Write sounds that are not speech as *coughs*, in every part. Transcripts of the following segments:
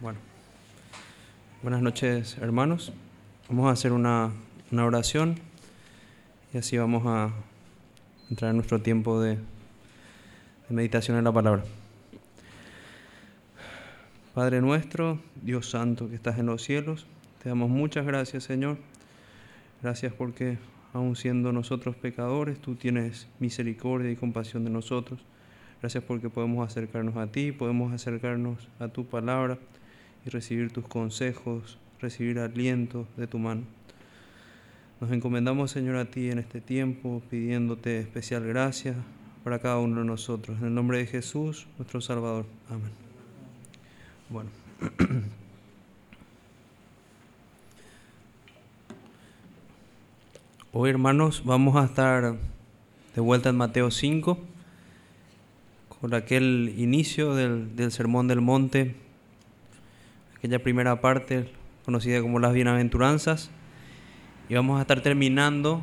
Bueno, buenas noches hermanos. Vamos a hacer una, oración y así vamos a entrar en nuestro tiempo de, de meditación en la palabra. Padre nuestro, Dios Santo que estás en los cielos, te damos muchas gracias Señor. Gracias porque aun siendo nosotros pecadores, tú tienes misericordia y compasión de nosotros. Gracias porque podemos acercarnos a ti, podemos acercarnos a tu palabra y recibir tus consejos, recibir aliento de tu mano. Nos encomendamos, Señor, a ti en este tiempo, pidiéndote especial gracia para cada uno de nosotros. En el nombre de Jesús, nuestro Salvador. Amén. Bueno. *clears throat* Hoy, hermanos, vamos a estar de vuelta en Mateo 5, con aquel inicio del, del Sermón del Monte aquella primera parte conocida como las bienaventuranzas. Y vamos a estar terminando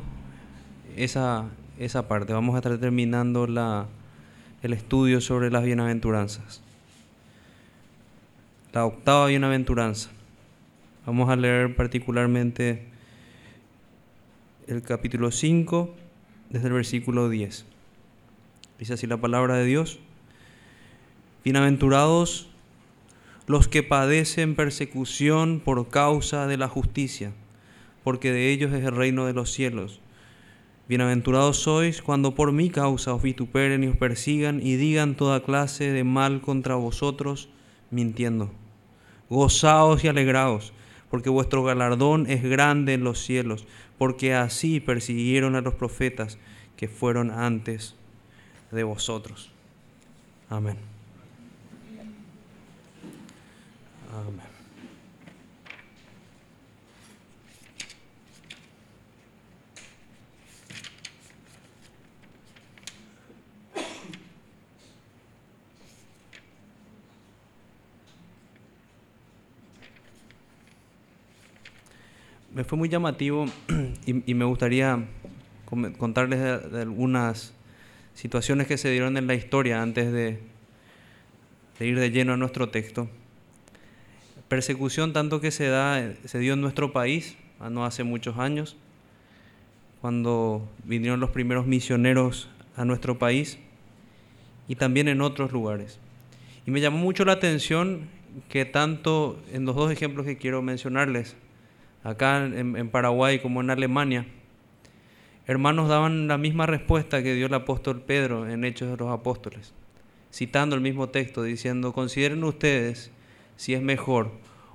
esa, esa parte, vamos a estar terminando la, el estudio sobre las bienaventuranzas. La octava bienaventuranza. Vamos a leer particularmente el capítulo 5 desde el versículo 10. Dice así la palabra de Dios. Bienaventurados los que padecen persecución por causa de la justicia, porque de ellos es el reino de los cielos. Bienaventurados sois cuando por mi causa os vituperen y os persigan y digan toda clase de mal contra vosotros, mintiendo. Gozaos y alegraos, porque vuestro galardón es grande en los cielos, porque así persiguieron a los profetas que fueron antes de vosotros. Amén. Me fue muy llamativo *clears throat* y, me gustaría contarles de, algunas situaciones que se dieron en la historia antes de ir de lleno a nuestro texto persecución tanto que se, da, se dio en nuestro país, no hace muchos años, cuando vinieron los primeros misioneros a nuestro país y también en otros lugares. Y me llamó mucho la atención que tanto en los dos ejemplos que quiero mencionarles, acá en, en Paraguay como en Alemania, hermanos daban la misma respuesta que dio el apóstol Pedro en Hechos de los Apóstoles, citando el mismo texto, diciendo, consideren ustedes si es mejor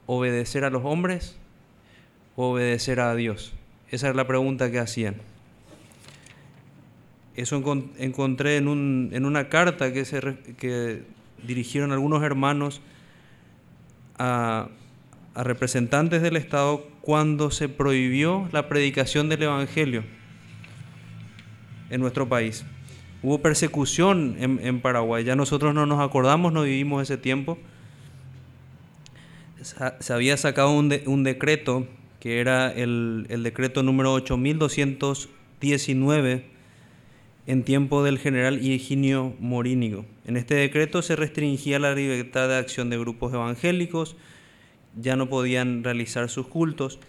obedecer a los hombres o obedecer a Dios. Esa es la pregunta que hacían. Eso encontré en, un, en una carta que, se, que dirigieron algunos hermanos a, a representantes del Estado cuando se prohibió la predicación del Evangelio en nuestro país. Hubo persecución en, en, Paraguay, ya nosotros no nos acordamos, no vivimos ese tiempo. Se había sacado un, un decreto que era el, el decreto número 8219 en tiempo del general Higinio Morínigo. En este decreto se restringía la libertad de acción de grupos evangélicos, ya no podían realizar sus cultos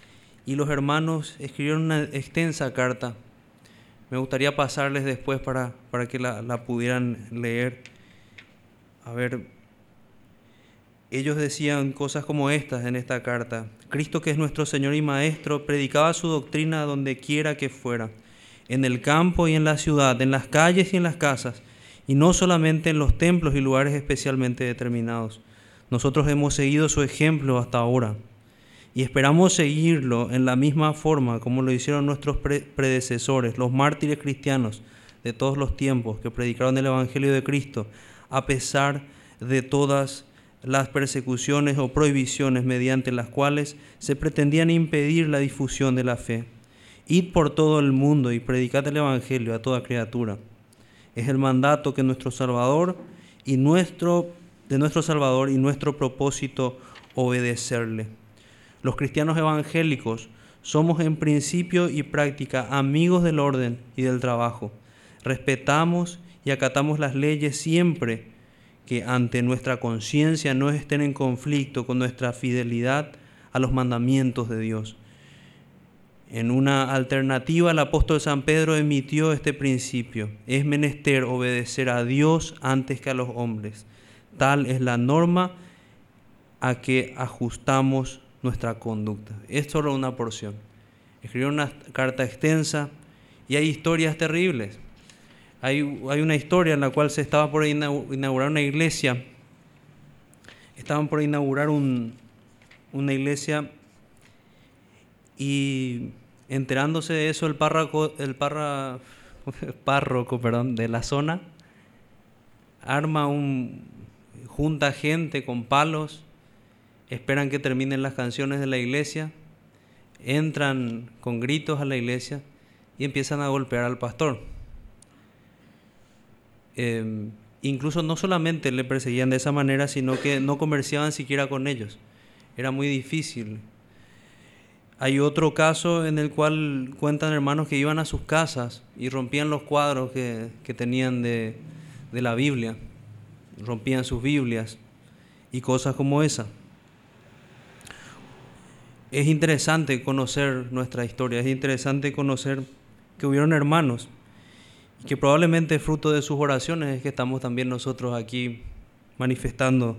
y los hermanos escribieron una extensa carta. Me gustaría pasarles después para, para que la, la pudieran leer. A ver, ellos decían cosas como estas en esta carta. Cristo, que es nuestro Señor y Maestro, predicaba su doctrina donde quiera que fuera, en el campo y en la ciudad, en las calles y en las casas, y no solamente en los templos y lugares especialmente determinados. Nosotros hemos seguido su ejemplo hasta ahora y esperamos seguirlo en la misma forma como lo hicieron nuestros pre predecesores, los mártires cristianos de todos los tiempos que predicaron el Evangelio de Cristo, a pesar de todas las persecuciones o prohibiciones mediante las cuales se pretendían impedir la difusión de la fe. Id por todo el mundo y predicad el Evangelio a toda criatura. Es el mandato que nuestro Salvador y nuestro, de nuestro Salvador y nuestro propósito obedecerle. Los cristianos evangélicos somos en principio y práctica amigos del orden y del trabajo. Respetamos y acatamos las leyes siempre ante nuestra conciencia no estén en conflicto con nuestra fidelidad a los mandamientos de Dios. En una alternativa, el apóstol San Pedro emitió este principio. Es menester obedecer a Dios antes que a los hombres. Tal es la norma a que ajustamos nuestra conducta. Es solo una porción. Escribió una carta extensa y hay historias terribles. Hay, una historia en la cual se estaba por inaugurar una iglesia. Estaban por inaugurar un, una iglesia y enterándose de eso el párroco, el *laughs* párroco perdón, de la zona arma un junta gente con palos, esperan que terminen las canciones de la iglesia, entran con gritos a la iglesia y empiezan a golpear al pastor. Em, incluso no solamente le perseguían de esa manera, sino que no comerciaban siquiera con ellos. Era muy difícil. Hay otro caso en el cual cuentan hermanos que iban a sus casas y rompían los cuadros que, tenían de, de la Biblia, rompían sus Biblias y cosas como esa. Es interesante conocer nuestra historia, es interesante conocer que hubieron hermanos que probablemente fruto de sus oraciones es que estamos también nosotros aquí manifestando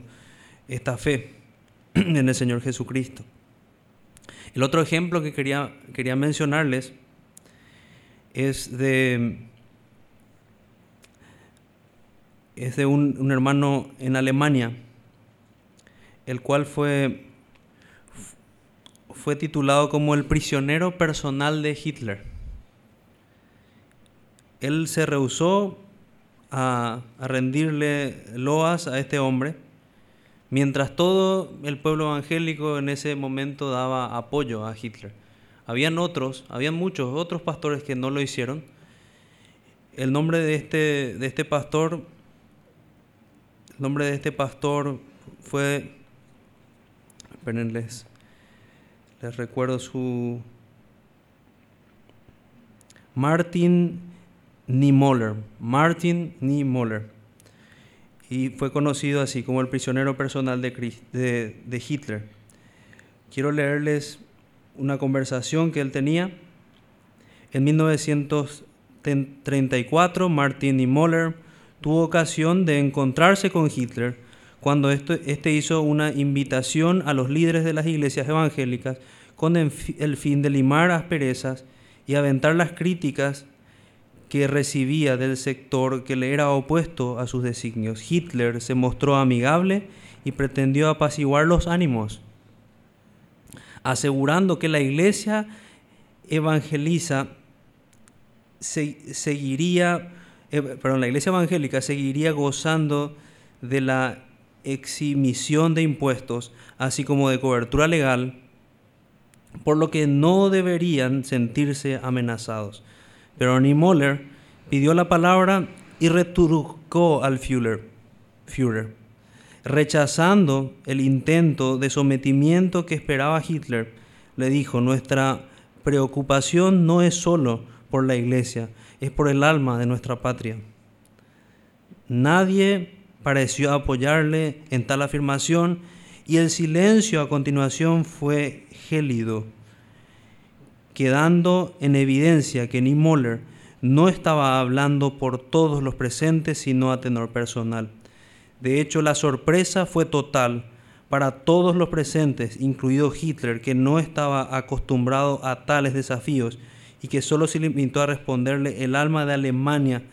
esta fe *clears throat* en el Señor Jesucristo. El otro ejemplo que quería, quería mencionarles es de, es de un, un hermano en Alemania, el cual fue, fue titulado como el prisionero personal de Hitler él se rehusó a, rendirle loas a este hombre, mientras todo el pueblo evangélico en ese momento daba apoyo a Hitler. Habían otros, habían muchos otros pastores que no lo hicieron. El nombre de este, de este pastor, el nombre de este pastor fue, espérenles, les recuerdo su, Martin Niemöller, Martin Niemöller, y fue conocido así como el prisionero personal de, Hitler. Quiero leerles una conversación que él tenía. En 1934, Martin Niemöller tuvo ocasión de encontrarse con Hitler cuando este hizo una invitación a los líderes de las iglesias evangélicas con el fin de limar asperezas y aventar las críticas que recibía del sector que le era opuesto a sus designios. Hitler se mostró amigable y pretendió apaciguar los ánimos, asegurando que la iglesia evangeliza seguiría, eh, la iglesia evangélica seguiría gozando de la exhibición de impuestos, así como de cobertura legal, por lo que no deberían sentirse amenazados. Pero Niemöller pidió la palabra y retrucó al Führer, Führer, rechazando el intento de sometimiento que esperaba Hitler. Le dijo, nuestra preocupación no es solo por la iglesia, es por el alma de nuestra patria. Nadie pareció apoyarle en tal afirmación y el silencio a continuación fue gélido quedando en evidencia que Niemöller no estaba hablando por todos los presentes, sino a tenor personal. De hecho, la sorpresa fue total para todos los presentes, incluido Hitler, que no estaba acostumbrado a tales desafíos y que solo se limitó a responderle, el alma de Alemania,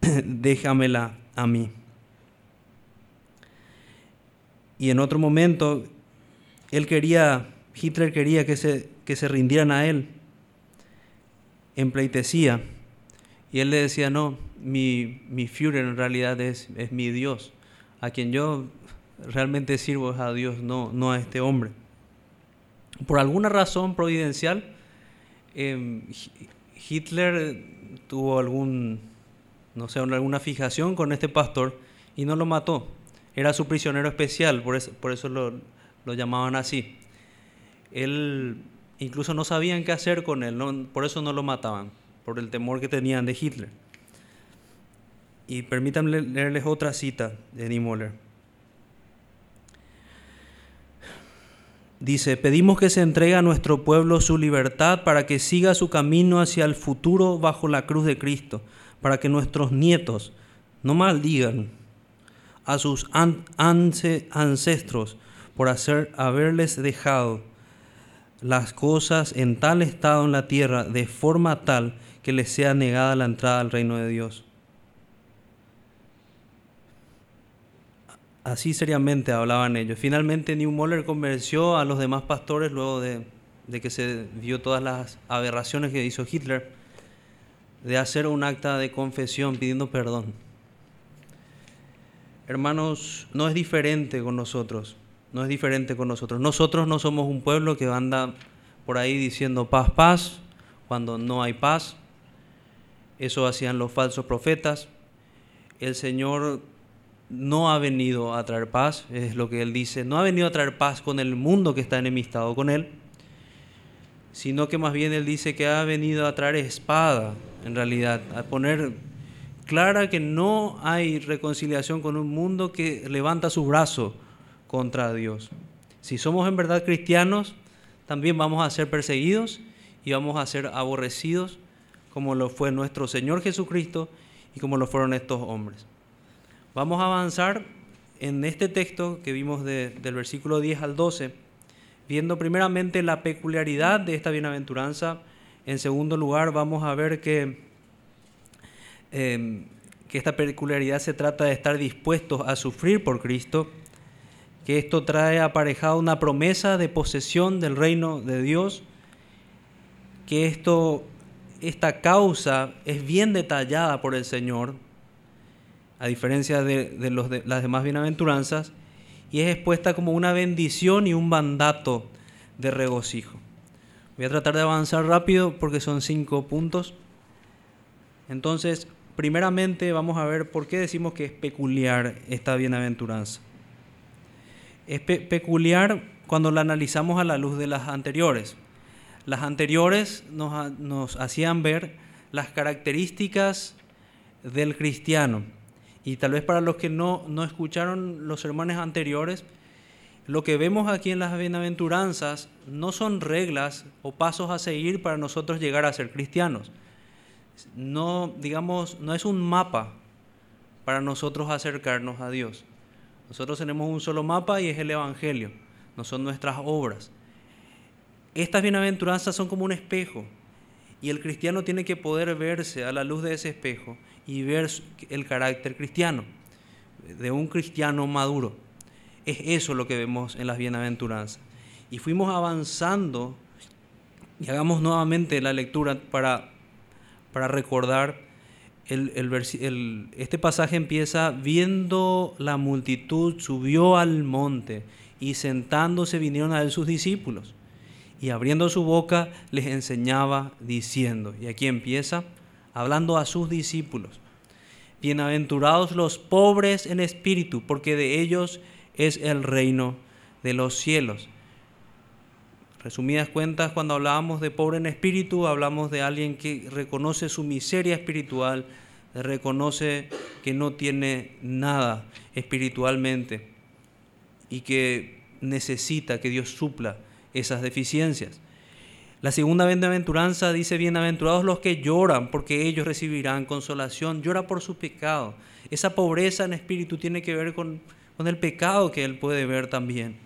*coughs* déjamela a mí. Y en otro momento, él quería, Hitler quería que se que se rindieran a él en pleitesía. Y él le decía, no, mi, mi Führer en realidad es, es mi Dios. A quien yo realmente sirvo es a Dios, no, no a este hombre. Por alguna razón providencial, em, Hitler tuvo algún, no sé, alguna fijación con este pastor y no lo mató. Era su prisionero especial, por eso, por eso lo, lo llamaban así. Él Incluso no sabían qué hacer con él, por eso no lo mataban, por el temor que tenían de Hitler. Y permítanme leerles otra cita de Niemöller. Dice, pedimos que se entregue a nuestro pueblo su libertad para que siga su camino hacia el futuro bajo la cruz de Cristo, para que nuestros nietos no maldigan a sus ancestros por hacer, haberles dejado las cosas en tal estado en la tierra de forma tal que les sea negada la entrada al reino de Dios. Así seriamente hablaban ellos. Finalmente Newmoller convenció a los demás pastores luego de, que se vio todas las aberraciones que hizo Hitler de hacer un acta de confesión pidiendo perdón. Hermanos, no es diferente con nosotros, no es diferente con nosotros. Nosotros no somos un pueblo que anda por ahí diciendo paz, paz, cuando no hay paz. Eso hacían los falsos profetas. El Señor no ha venido a traer paz, es lo que él dice, no ha venido a traer paz con el mundo que está enemistado con él, sino que más bien él dice que ha venido a traer espada, en realidad, a poner clara que no hay reconciliación con un mundo que levanta su brazo contra Dios. Si somos en verdad cristianos, también vamos a ser perseguidos y vamos a ser aborrecidos como lo fue nuestro Señor Jesucristo y como lo fueron estos hombres. Vamos a avanzar en este texto que vimos del versículo 10 al 12, viendo primeramente la peculiaridad de esta bienaventuranza. En segundo lugar, vamos a ver que, em, que esta peculiaridad se trata de estar dispuestos a sufrir por Cristo, que esto trae aparejado una promesa de posesión del reino de Dios, que esto, esta causa es bien detallada por el Señor a diferencia de, las demás bienaventuranzas, y es expuesta como una bendición y un mandato de regocijo. Voy a tratar de avanzar rápido porque son cinco puntos. Entonces, primeramente vamos a ver por qué decimos que es peculiar esta bienaventuranza. Es peculiar cuando la analizamos a la luz de las anteriores. Las anteriores nos, hacían ver las características del cristiano y tal vez para los que no, no escucharon los sermones anteriores, lo que vemos aquí en las bienaventuranzas no son reglas o pasos a seguir para nosotros llegar a ser cristianos. No, digamos, no es un mapa para nosotros acercarnos a Dios. Nosotros tenemos un solo mapa y es el Evangelio, no son nuestras obras. Estas bienaventuranzas son como un espejo y el cristiano tiene que poder verse a la luz de ese espejo y ver el carácter cristiano, de un cristiano maduro. Es eso lo que vemos en las bienaventuranzas. Y fuimos avanzando, y hagamos nuevamente la lectura para, para recordar, este pasaje empieza, viendo la multitud, subió al monte y sentándose vinieron a él sus discípulos. Y abriendo su boca les enseñaba diciendo, y aquí empieza, hablando a sus discípulos. Bienaventurados los pobres en espíritu, porque de ellos es el reino de los cielos. Resumidas cuentas, cuando hablábamos de pobre en espíritu, hablamos de alguien que reconoce su miseria espiritual, reconoce que no tiene nada espiritualmente y que necesita que Dios supla esas deficiencias. La segunda bienaventuranza dice, bienaventurados los que lloran, porque ellos recibirán consolación. Llora por su pecado. Esa pobreza en espíritu tiene que ver con, con el pecado que él puede ver también.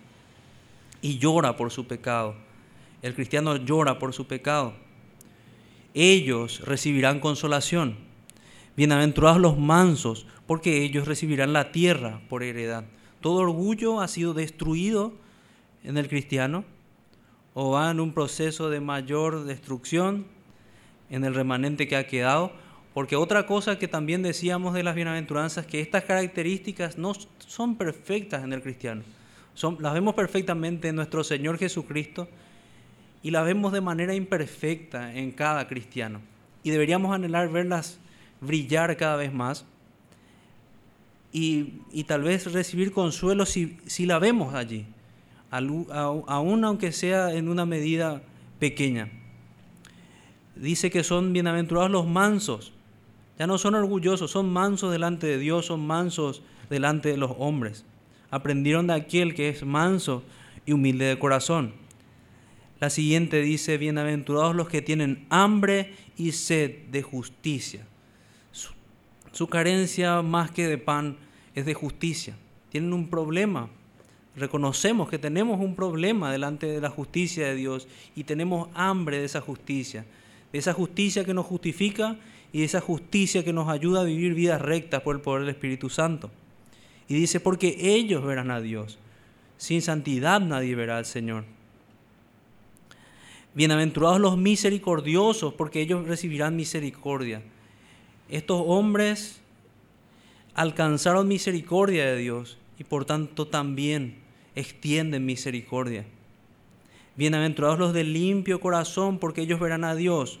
Y llora por su pecado. El cristiano llora por su pecado. Ellos recibirán consolación. Bienaventurados los mansos, porque ellos recibirán la tierra por heredad. Todo orgullo ha sido destruido en el cristiano o va en un proceso de mayor destrucción en el remanente que ha quedado. Porque otra cosa que también decíamos de las bienaventuranzas que estas características no son perfectas en el cristiano. Son, las vemos perfectamente en nuestro Señor Jesucristo y las vemos de manera imperfecta en cada cristiano. Y deberíamos anhelar verlas brillar cada vez más y, y tal vez recibir consuelo si, si la vemos allí aún aunque sea en una medida pequeña. Dice que son bienaventurados los mansos, Ya no son orgullosos, son mansos delante de Dios, son mansos delante de los hombres. Aprendieron de aquel que es manso y humilde de corazón. La siguiente dice, bienaventurados los que tienen hambre y sed de justicia. Su, carencia más que de pan es de justicia. Tienen un problema. Reconocemos que tenemos un problema delante de la justicia de Dios y tenemos hambre de esa justicia. De esa justicia que nos justifica y de esa justicia que nos ayuda a vivir vidas rectas por el poder del Espíritu Santo. Y dice, porque ellos verán a Dios. Sin santidad nadie verá al Señor. Bienaventurados los misericordiosos, porque ellos recibirán misericordia. Estos hombres alcanzaron misericordia de Dios y por tanto también extienden misericordia. Bienaventurados los de limpio corazón, porque ellos verán a Dios.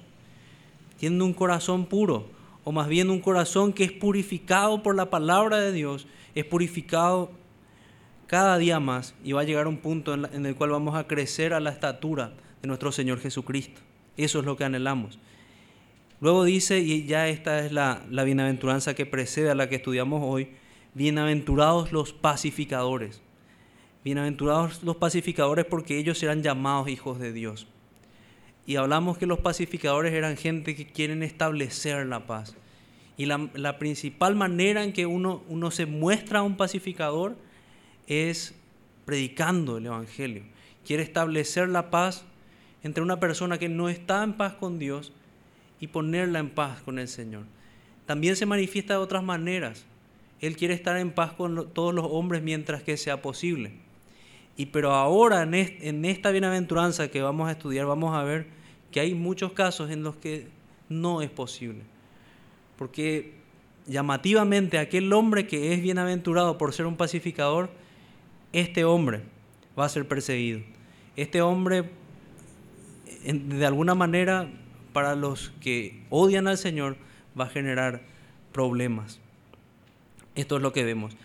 Tienen un corazón puro, o más bien un corazón que es purificado por la palabra de Dios, es purificado cada día más y va a llegar a un punto en, el cual vamos a crecer a la estatura de nuestro Señor Jesucristo. Eso es lo que anhelamos. Luego dice, y ya esta es la, la bienaventuranza que precede a la que estudiamos hoy, bienaventurados los pacificadores. Bienaventurados los pacificadores porque ellos serán llamados hijos de Dios. Y hablamos que los pacificadores eran gente que quieren establecer la paz. Y la, la principal manera en que uno, uno se muestra un pacificador es predicando el Evangelio. Quiere establecer la paz entre una persona que no está en paz con Dios y ponerla en paz con el Señor. También se manifiesta de otras maneras. Él quiere estar en paz con todos los hombres mientras que sea posible. Y pero ahora en, en esta bienaventuranza que vamos a estudiar vamos a ver que hay muchos casos en los que no es posible. Porque llamativamente aquel hombre que es bienaventurado por ser un pacificador, este hombre va a ser perseguido. Este hombre, de alguna manera, para los que odian al Señor, va a generar problemas. Esto es lo que vemos.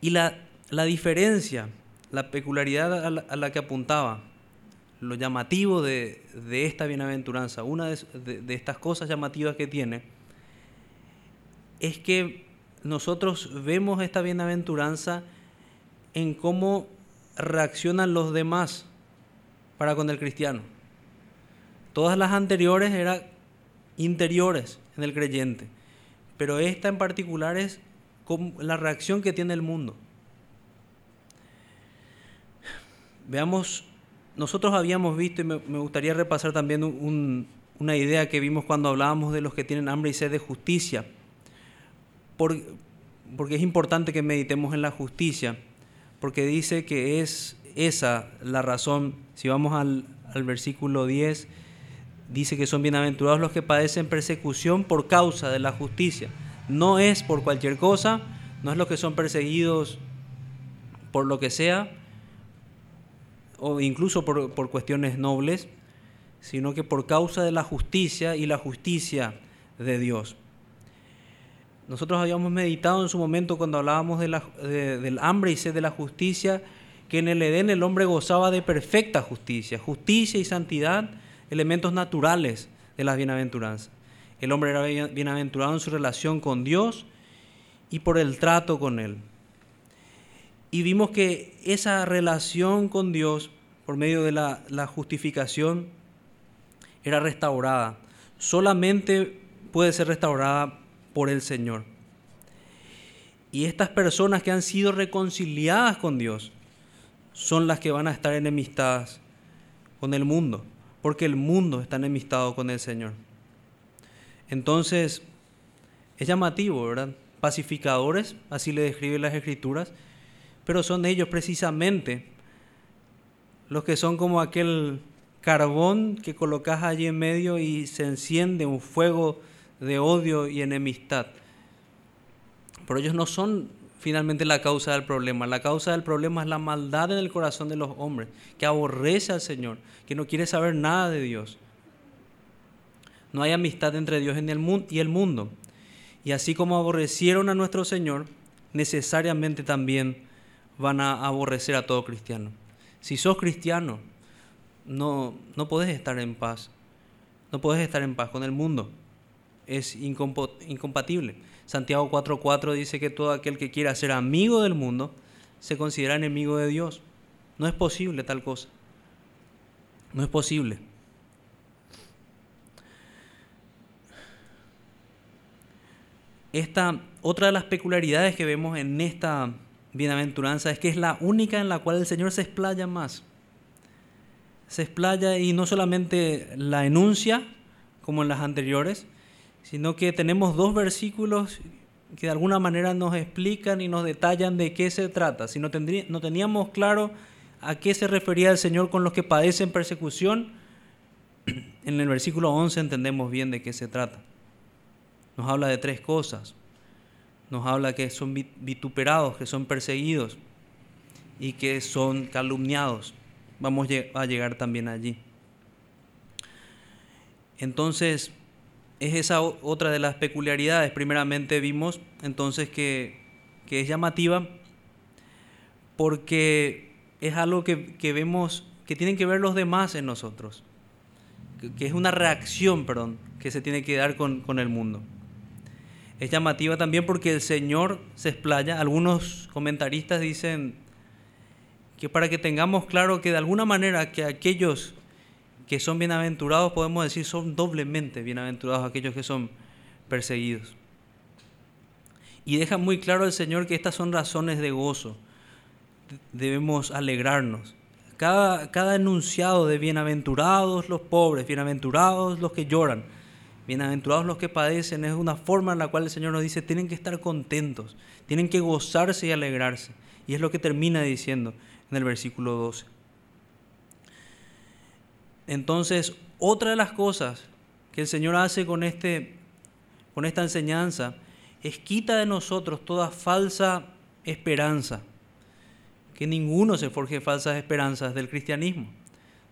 Y la, la diferencia, la peculiaridad a la, a la que apuntaba, lo llamativo de, esta bienaventuranza, una de, estas cosas llamativas que tiene, es que nosotros vemos esta bienaventuranza en cómo reaccionan los demás para con el cristiano. Todas las anteriores eran interiores en el creyente, pero esta en particular es la reacción que tiene el mundo. Veamos nosotros habíamos visto, y me, gustaría repasar también una idea que vimos cuando hablábamos de los que tienen hambre y sed de justicia, porque es importante que meditemos en la justicia, porque dice que es esa la razón, si vamos al, versículo 10, dice que son bienaventurados los que padecen persecución por causa de la justicia. No es por cualquier cosa, no es los que son perseguidos por lo que sea, o incluso por, por cuestiones nobles, sino que por causa de la justicia y la justicia de Dios. Nosotros habíamos meditado en su momento cuando hablábamos del hambre y sed de la justicia, que en el Edén el hombre gozaba de perfecta justicia, justicia y santidad, elementos naturales de las bienaventuranzas. El hombre era bienaventurado en su relación con Dios y por el trato con Él y vimos que esa relación con Dios, por medio de la, justificación, era restaurada. Solamente puede ser restaurada por el Señor. Y estas personas que han sido reconciliadas con Dios son las que van a estar enemistadas con el mundo, porque el mundo está enemistado con el Señor. Entonces, es llamativo, ¿verdad? Pacificadores, así le describen las escrituras, pero son ellos precisamente los que son como aquel carbón que colocas allí en medio y se enciende un fuego de odio y enemistad. Pero ellos no son finalmente la causa del problema. La causa del problema es la maldad en el corazón de los hombres, que aborrece al Señor, que no quiere saber nada de Dios. No hay amistad entre Dios y el mundo. Y así como aborrecieron a nuestro Señor, necesariamente también van a aborrecer a todo cristiano. Si sos cristiano, no, no podés estar en paz. No podés estar en paz con el mundo. es incompatible. Santiago 4.4 dice que todo aquel que quiera ser amigo del mundo se considera enemigo de Dios. No es posible tal cosa. No es posible. Esta, otra de las peculiaridades que vemos en esta bienaventuranza es que es la única en la cual el Señor se explaya más. Se explaya y no solamente la enuncia, como en las anteriores, sino que tenemos dos versículos que de alguna manera nos explican y nos detallan de qué se trata. Si no, no teníamos claro a qué se refería el Señor con los que padecen persecución, *clears throat* en el versículo 11 entendemos bien de qué se trata. Nos habla de tres cosas. Nos habla que son vituperados, que son perseguidos y que son calumniados. Vamos a llegar también allí. Entonces, es esa otra de las peculiaridades. Primeramente vimos entonces que, es llamativa porque es algo que, vemos que tienen que ver los demás en nosotros, que, es una reacción, perdón, que se tiene que dar con, con el mundo. Es llamativa también porque el Señor se explaya. Algunos comentaristas dicen que para que tengamos claro que de alguna manera que aquellos que son bienaventurados, podemos decir, son doblemente bienaventurados aquellos que son perseguidos. Y deja muy claro el Señor que estas son razones de gozo. Debemos alegrarnos. Cada, cada enunciado de bienaventurados los pobres, bienaventurados los que lloran, Bienaventurados los que padecen es una forma en la cual el Señor nos dice, tienen que estar contentos, tienen que gozarse y alegrarse. Y es lo que termina diciendo en el versículo 12. Entonces, otra de las cosas que el Señor hace con, este, con esta enseñanza es quita de nosotros toda falsa esperanza. Que ninguno se forje falsas esperanzas del cristianismo.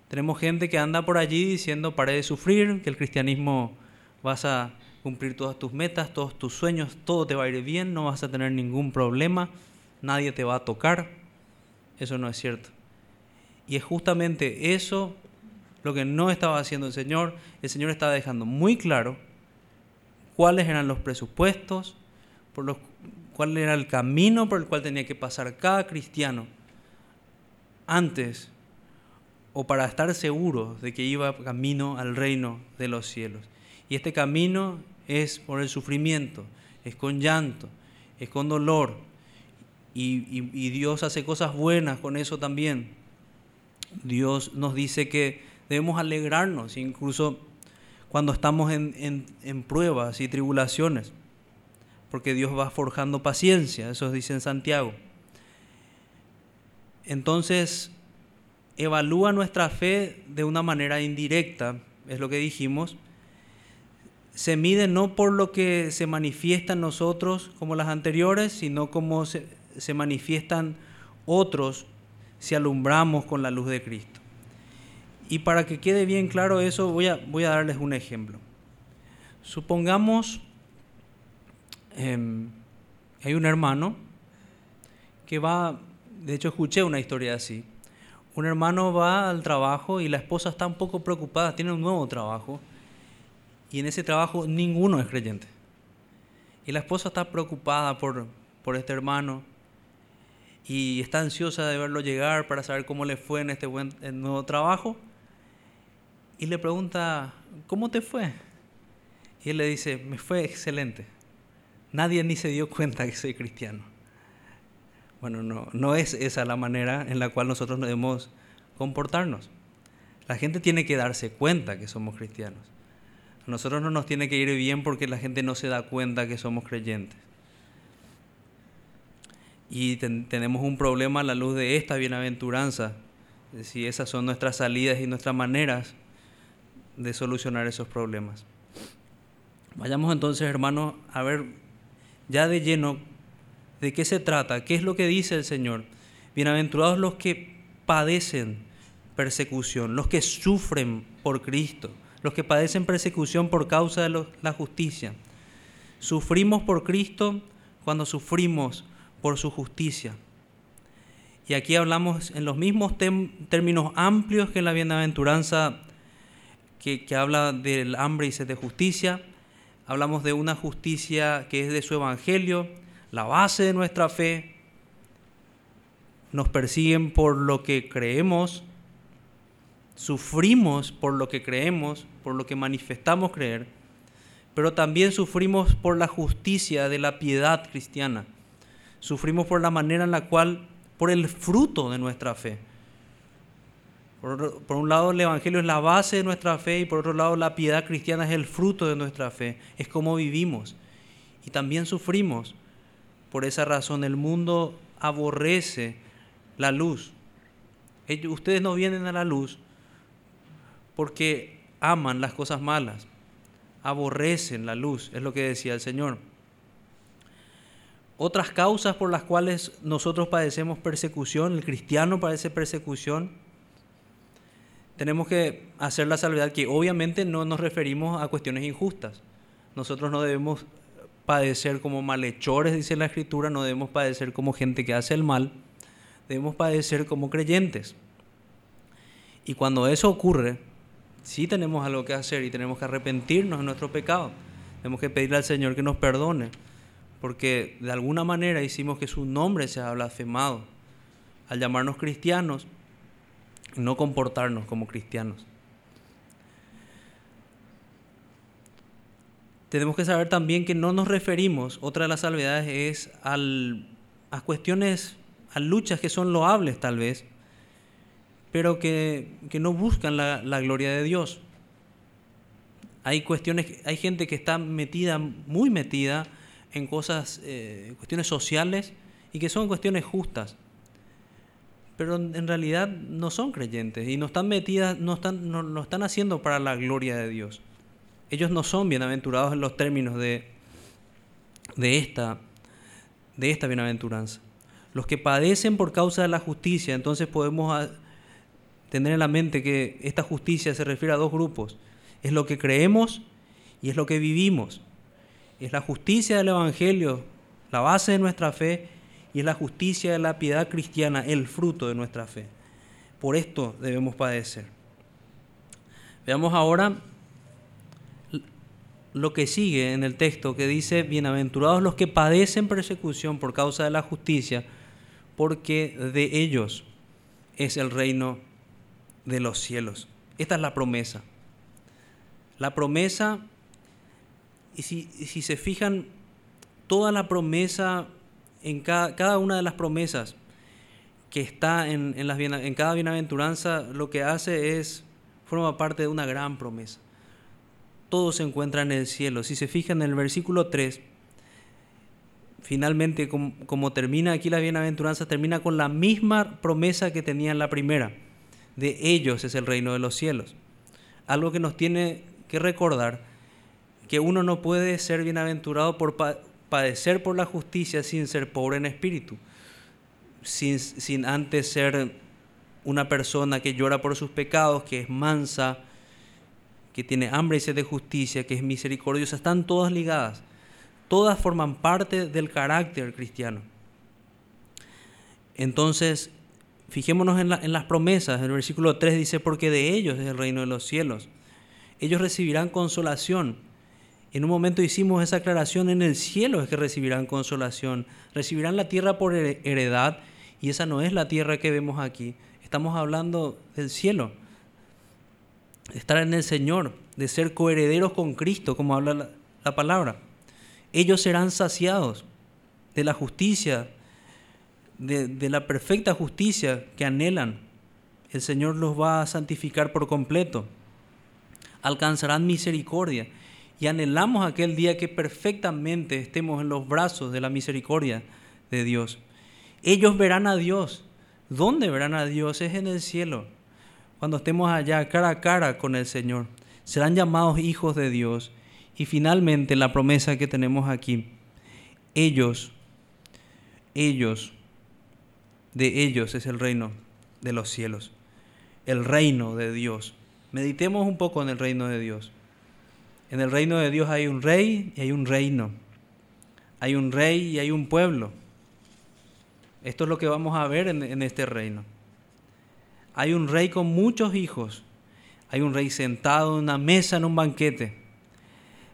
Tenemos gente que anda por allí diciendo, pare de sufrir, que el cristianismo vas a cumplir todas tus metas, todos tus sueños, todo te va a ir bien, no vas a tener ningún problema, nadie te va a tocar. Eso no es cierto. Y es justamente eso lo que no estaba haciendo el Señor. El Señor estaba dejando muy claro cuáles eran los presupuestos, por los, cuál era el camino por el cual tenía que pasar cada cristiano antes o para estar seguro de que iba camino al reino de los cielos. Y este camino es por el sufrimiento, es con llanto, es con dolor. Y, Dios hace cosas buenas con eso también. Dios nos dice que debemos alegrarnos, incluso cuando estamos en, en, pruebas y tribulaciones, porque Dios va forjando paciencia, eso dice en Santiago. Entonces, evalúa nuestra fe de una manera indirecta, es lo que dijimos, se mide no por lo que se manifiesta en nosotros como las anteriores, sino como se, manifiestan otros si alumbramos con la luz de Cristo. Y para que quede bien claro eso, voy a, voy a darles un ejemplo. Supongamos, eh, hay un hermano que va, de hecho escuché una historia así, un hermano va al trabajo y la esposa está un poco preocupada, tiene un nuevo trabajo y en ese trabajo ninguno es creyente. Y la esposa está preocupada por, por este hermano y está ansiosa de verlo llegar para saber cómo le fue en este nuevo trabajo. Y le pregunta, ¿cómo te fue? Y él le dice, me fue excelente. Nadie ni se dio cuenta que soy cristiano. Bueno, no, no es esa la manera en la cual nosotros debemos comportarnos. La gente tiene que darse cuenta que somos cristianos. A nosotros no nos tiene que ir bien porque la gente no se da cuenta que somos creyentes. Y tenemos un problema a la luz de esta bienaventuranza, si esas son nuestras salidas y nuestras maneras de solucionar esos problemas. Vayamos entonces, hermanos, a ver ya de lleno de qué se trata, qué es lo que dice el Señor. Bienaventurados los que padecen persecución, los que sufren por Cristo los que padecen persecución por causa de la justicia. Sufrimos por Cristo cuando sufrimos por su justicia. Y aquí hablamos en los mismos términos amplios que en la bienaventuranza que, habla del hambre y sed de justicia. hablamos de una justicia que es de su evangelio, la base de nuestra fe. Nos persiguen por lo que creemos, sufrimos por lo que creemos, por lo que manifestamos creer, pero también sufrimos por la justicia de la piedad cristiana. Sufrimos por la manera en la cual, por el fruto de nuestra fe. Por, un lado, el Evangelio es la base de nuestra fe y por otro lado, la piedad cristiana es el fruto de nuestra fe, es como vivimos. Y también sufrimos. Por esa razón, el mundo aborrece la luz. ustedes no vienen a la luz porque aman las cosas malas, aborrecen la luz, es lo que decía el Señor. Otras causas por las cuales nosotros padecemos persecución, el cristiano padece persecución, tenemos que hacer la salvedad que obviamente no nos referimos a cuestiones injustas. Nosotros no debemos padecer como malhechores, dice la Escritura, no debemos padecer como gente que hace el mal, debemos padecer como creyentes. Y cuando eso ocurre, sí tenemos algo que hacer y tenemos que arrepentirnos de nuestro pecado. Tenemos que pedirle al Señor que nos perdone, porque de alguna manera hicimos que su nombre sea blasfemado. Al llamarnos cristianos, no comportarnos como cristianos. Tenemos que saber también que no nos referimos, otra de las salvedades es al, a cuestiones, a luchas que son loables tal vez, pero que, no buscan la, gloria de Dios. Hay cuestiones, hay gente que está metida, muy metida en cosas, eh, cuestiones sociales y que son cuestiones justas pero en realidad no son creyentes y no están metidas, no están, no, están haciendo para la gloria de Dios. Ellos no son bienaventurados en los términos de, de, esta, de esta bienaventuranza. Los que padecen por causa de la justicia, entonces podemos tener en la mente que esta justicia se refiere a dos grupos. Es lo que creemos y es lo que vivimos. Es la justicia del Evangelio, la base de nuestra fe, y es la justicia de la piedad cristiana el fruto de nuestra fe. Por esto debemos padecer. Veamos ahora lo que sigue en el texto que dice, bienaventurados los que padecen persecución por causa de la justicia, porque de ellos es el reino de los cielos. Esta es la promesa. La promesa, y si, si se fijan, toda la promesa en cada, una de las promesas que está en, en, cada bienaventuranza, lo que hace es, forma parte de una gran promesa. Todo se encuentra en el cielo. Si se fijan en el versículo 3, finalmente como, como termina aquí la bienaventuranza, termina con la misma promesa que tenía en la primera. De ellos es el reino de los cielos. Algo que nos tiene que recordar que uno no puede ser bienaventurado por, padecer por la justicia sin ser pobre en espíritu, sin, sin antes ser una persona que llora por sus pecados, que es mansa, que tiene hambre y sed de justicia, que es misericordiosa, están todas ligadas. Todas forman parte del carácter cristiano. Entonces, fijémonos en, en las promesas. El versículo 3 dice, porque de ellos es el reino de los cielos. Ellos recibirán consolación en un momento hicimos esa aclaración, en el cielo es que recibirán consolación, recibirán la tierra por heredad y esa no es la tierra que vemos aquí. Estamos hablando del cielo, estar en el Señor, de ser coherederos con Cristo, como habla la, palabra. Ellos serán saciados de la justicia, de la perfecta justicia que anhelan. El Señor los va a santificar por completo. Alcanzarán misericordia y anhelamos aquel día que perfectamente estemos en los brazos de la misericordia de Dios. Ellos verán a Dios. ¿Dónde verán a Dios? Es en el cielo. Cuando estemos allá cara a cara con el Señor. Serán llamados hijos de Dios. Y finalmente la promesa que tenemos aquí. Ellos, ellos, de ellos es el reino de los cielos. El reino de Dios. Meditemos un poco en el reino de Dios. En el reino de Dios hay un rey y hay un reino. Hay un rey y hay un pueblo. Esto es lo que vamos a ver en, este reino. Hay un rey con muchos hijos. Hay un rey sentado en una mesa en un banquete.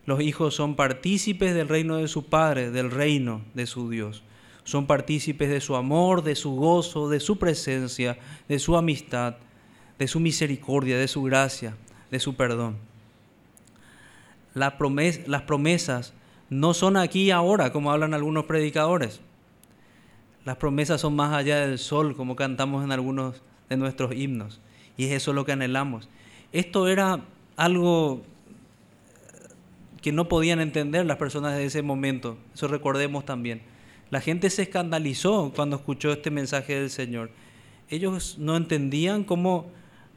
Los hijos son partícipes del reino de su Padre, del reino de su Dios. Son partícipes de su amor, de su gozo, de su presencia, de su amistad, de su misericordia, de su gracia, de su perdón. Las promesas no son aquí y ahora, como hablan algunos predicadores. Las promesas son más allá del sol, como cantamos en algunos de nuestros himnos. Y es eso lo que anhelamos. Esto era algo que no podían entender las personas de ese momento. Eso recordemos también. La gente se escandalizó cuando escuchó este mensaje del Señor. Ellos no entendían cómo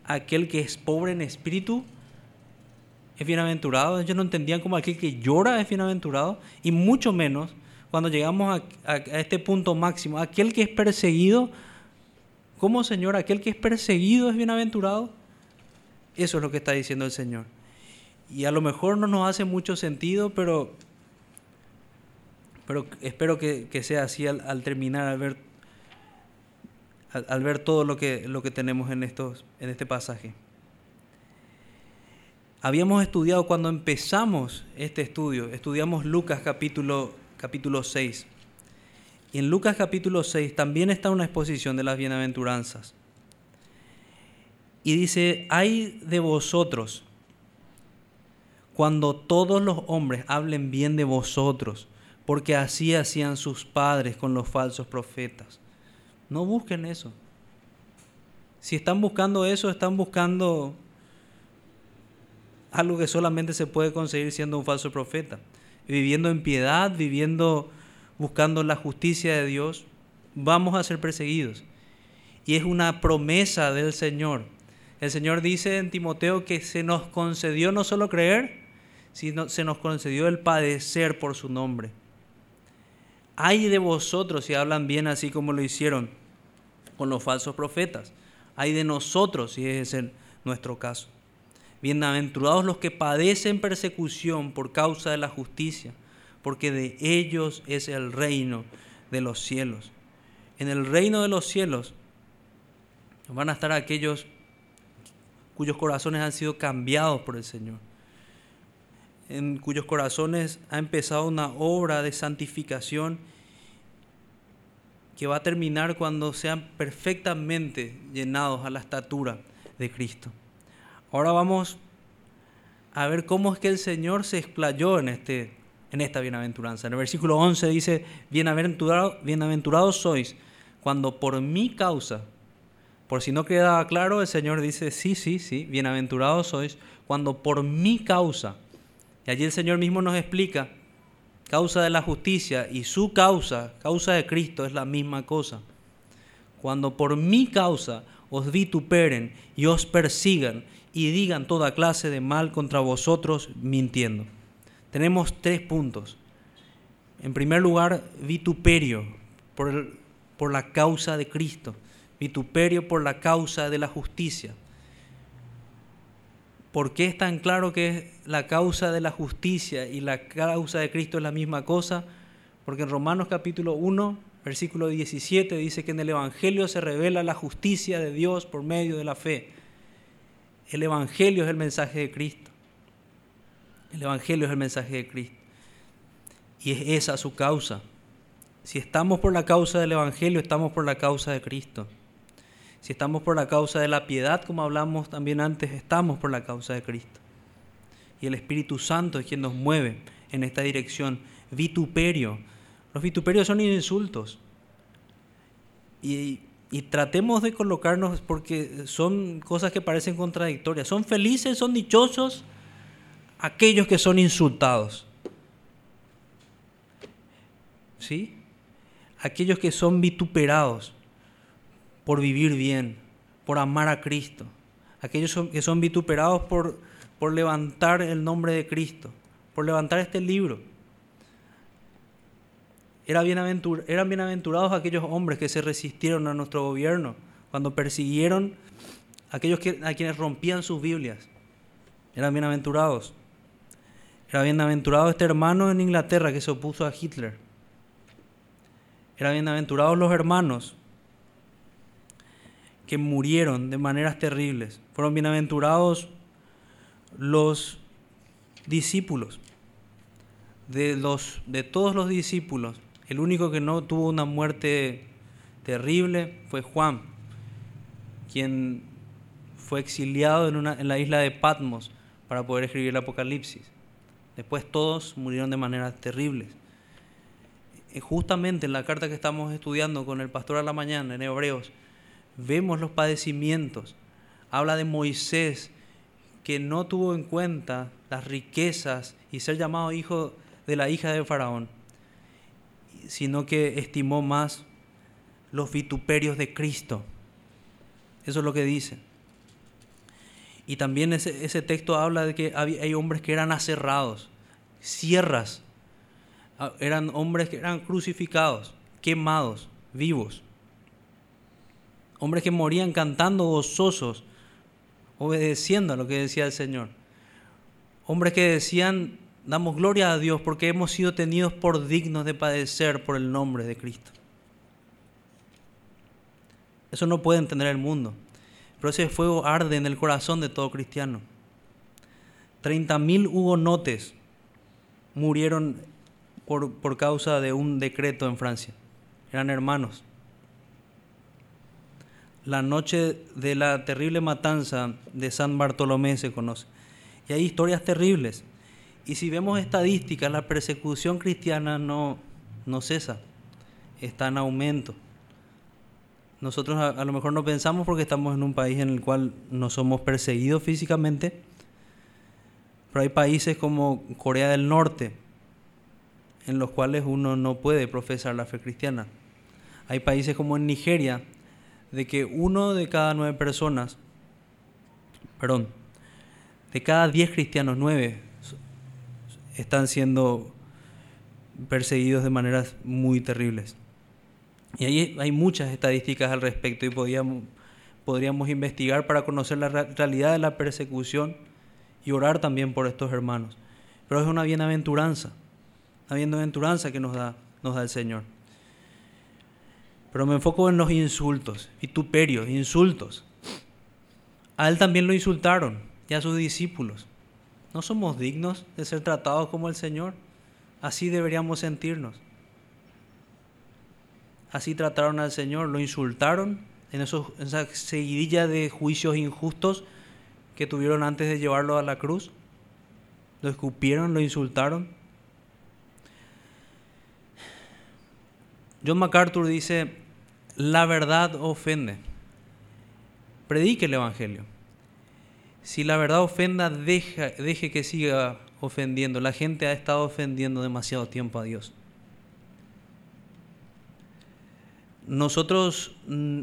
aquel que es pobre en espíritu es bienaventurado. Ellos no entendían cómo aquel que llora es bienaventurado. Y mucho menos cuando llegamos a, este punto máximo, aquel que es perseguido, ¿cómo Señor? Aquel que es perseguido es bienaventurado. Eso es lo que está diciendo el Señor. Y a lo mejor no nos hace mucho sentido, pero, pero espero que, sea así al, terminar, al ver, todo lo que, tenemos en este pasaje. Habíamos estudiado cuando empezamos este estudio, estudiamos Lucas capítulo, capítulo 6. Y en Lucas capítulo 6 también está una exposición de las bienaventuranzas. Y dice, hay de vosotros cuando todos los hombres hablen bien de vosotros, porque así hacían sus padres con los falsos profetas. No busquen eso. Si están buscando eso, están buscando algo que solamente se puede conseguir siendo un falso profeta. Viviendo en piedad, viviendo buscando la justicia de Dios, vamos a ser perseguidos. Y es una promesa del Señor. El Señor dice en Timoteo que se nos concedió no solo creer, no se nos concedió el padecer por su nombre. Hay de vosotros si hablan bien así como lo hicieron con los falsos profetas. Hay de nosotros si es en nuestro caso. Bienaventurados los que padecen persecución por causa de la justicia, porque de ellos es el reino de los cielos. En el reino de los cielos van a estar aquellos cuyos corazones han sido cambiados por el Señor en cuyos corazones ha empezado una obra de santificación que va a terminar cuando sean perfectamente llenados a la estatura de Cristo. Ahora vamos a ver cómo es que el Señor se explayó en, este, en esta bienaventuranza. En el versículo 11 dice, bienaventurados bienaventurado sois cuando por mi causa, por si no quedaba claro, el Señor dice, sí, sí, sí, bienaventurados sois cuando por mi causa, y allí el Señor mismo nos explica, causa de la justicia y su causa, causa de Cristo, es la misma cosa. Cuando por mi causa os vituperen y os persigan y digan toda clase de mal contra vosotros mintiendo. Tenemos tres puntos. En primer lugar, vituperio por, por la causa de Cristo, vituperio por la causa de la justicia. ¿Por qué es tan claro que la causa de la justicia y la causa de Cristo es la misma cosa? Porque en Romanos capítulo 1, versículo 17 dice que en el Evangelio se revela la justicia de Dios por medio de la fe. El Evangelio es el mensaje de Cristo. El Evangelio es el mensaje de Cristo. Y es esa su causa. Si estamos por la causa del Evangelio, estamos por la causa de Cristo. Si estamos por la causa de la piedad, como hablamos también antes, estamos por la causa de Cristo. Y el Espíritu Santo es quien nos mueve en esta dirección. Vituperio. Los vituperios son insultos. Y, y tratemos de colocarnos porque son cosas que parecen contradictorias. Son felices, son dichosos aquellos que son insultados. ¿Sí? Aquellos que son vituperados por vivir bien, por amar a Cristo. Aquellos que son vituperados por, por levantar el nombre de Cristo, por levantar este libro. Eran bienaventurados aquellos hombres que se resistieron a nuestro gobierno cuando persiguieron a aquellos que, a quienes rompían sus Biblias. Eran bienaventurados. Era bienaventurado este hermano en Inglaterra que se opuso a Hitler. Eran bienaventurados los hermanos que murieron de maneras terribles. Fueron bienaventurados los discípulos de, los, de todos los discípulos, el único que no tuvo una muerte terrible fue Juan, quien fue exiliado en, la isla de Patmos para poder escribir el Apocalipsis. Después todos murieron de maneras terribles. Justamente en la carta que estamos estudiando con el pastor a la mañana en Hebreos, vemos los padecimientos. Habla de Moisés, que no tuvo en cuenta las riquezas y ser llamado hijo de la hija de Faraón, sino que estimó más los vituperios de Cristo. Eso es lo que dice. Y también ese, texto habla de que hay hombres que eran aserrados, sierras, ah, eran hombres que eran crucificados, quemados, vivos. Hombres que morían cantando gozosos, obedeciendo a lo que decía el Señor. Hombres que decían, damos gloria a Dios porque hemos sido tenidos por dignos de padecer por el nombre de Cristo. Eso no puede entender el mundo. Pero ese fuego arde en el corazón de todo cristiano. 30.000 hugonotes murieron por, por causa de un decreto en Francia. Eran hermanos. La noche de la terrible matanza de San Bartolomé se conoce. Y hay historias terribles. Y si vemos estadísticas, la persecución cristiana no, no cesa, está en aumento. Nosotros a, lo mejor no pensamos porque estamos en un país en el cual no somos perseguidos físicamente, pero hay países como Corea del Norte, en los cuales uno no puede profesar la fe cristiana. Hay países como en Nigeria, de que uno de cada nueve personas, perdón, de cada diez cristianos, nueve están siendo perseguidos de maneras muy terribles. Y ahí hay muchas estadísticas al respecto y podíamos, podríamos investigar para conocer la realidad de la persecución y orar también por estos hermanos. Pero es una bienaventuranza, una bienaventuranza que nos da, nos da el Señor. Pero me enfoco en los insultos, vituperios, insultos. A él también lo insultaron y a sus discípulos. ¿No somos dignos de ser tratados como el Señor? Así deberíamos sentirnos. Así trataron al Señor, lo insultaron en esos, esa seguidilla de juicios injustos que tuvieron antes de llevarlo a la cruz. Lo escupieron, lo insultaron. John MacArthur dice, la verdad ofende. Predique el Evangelio. Si la verdad ofenda, deje que siga ofendiendo. La gente ha estado ofendiendo demasiado tiempo a Dios. nosotros mm,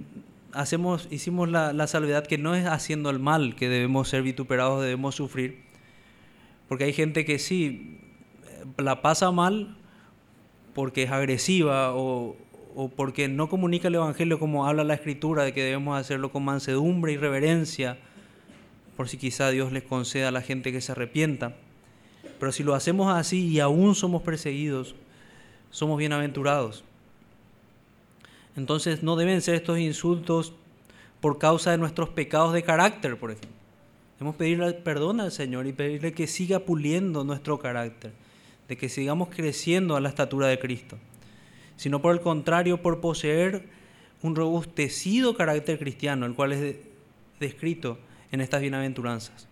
hacemos, hicimos la, salvedad que no es haciendo el mal que debemos ser vituperados, debemos sufrir, porque hay gente que sí la pasa mal porque es agresiva o, o porque no comunica el Evangelio como habla la Escritura, de que debemos hacerlo con mansedumbre y reverencia, por si quizá Dios les conceda a la gente que se arrepienta. Pero si lo hacemos así y aún somos perseguidos, somos bienaventurados. Entonces no deben ser estos insultos por causa de nuestros pecados de carácter, por ejemplo. Debemos pedirle perdón al Señor y pedirle que siga puliendo nuestro carácter, de que sigamos creciendo a la estatura de Cristo, sino por el contrario, por poseer un robustecido carácter cristiano, el cual es descrito en estas bienaventuranzas.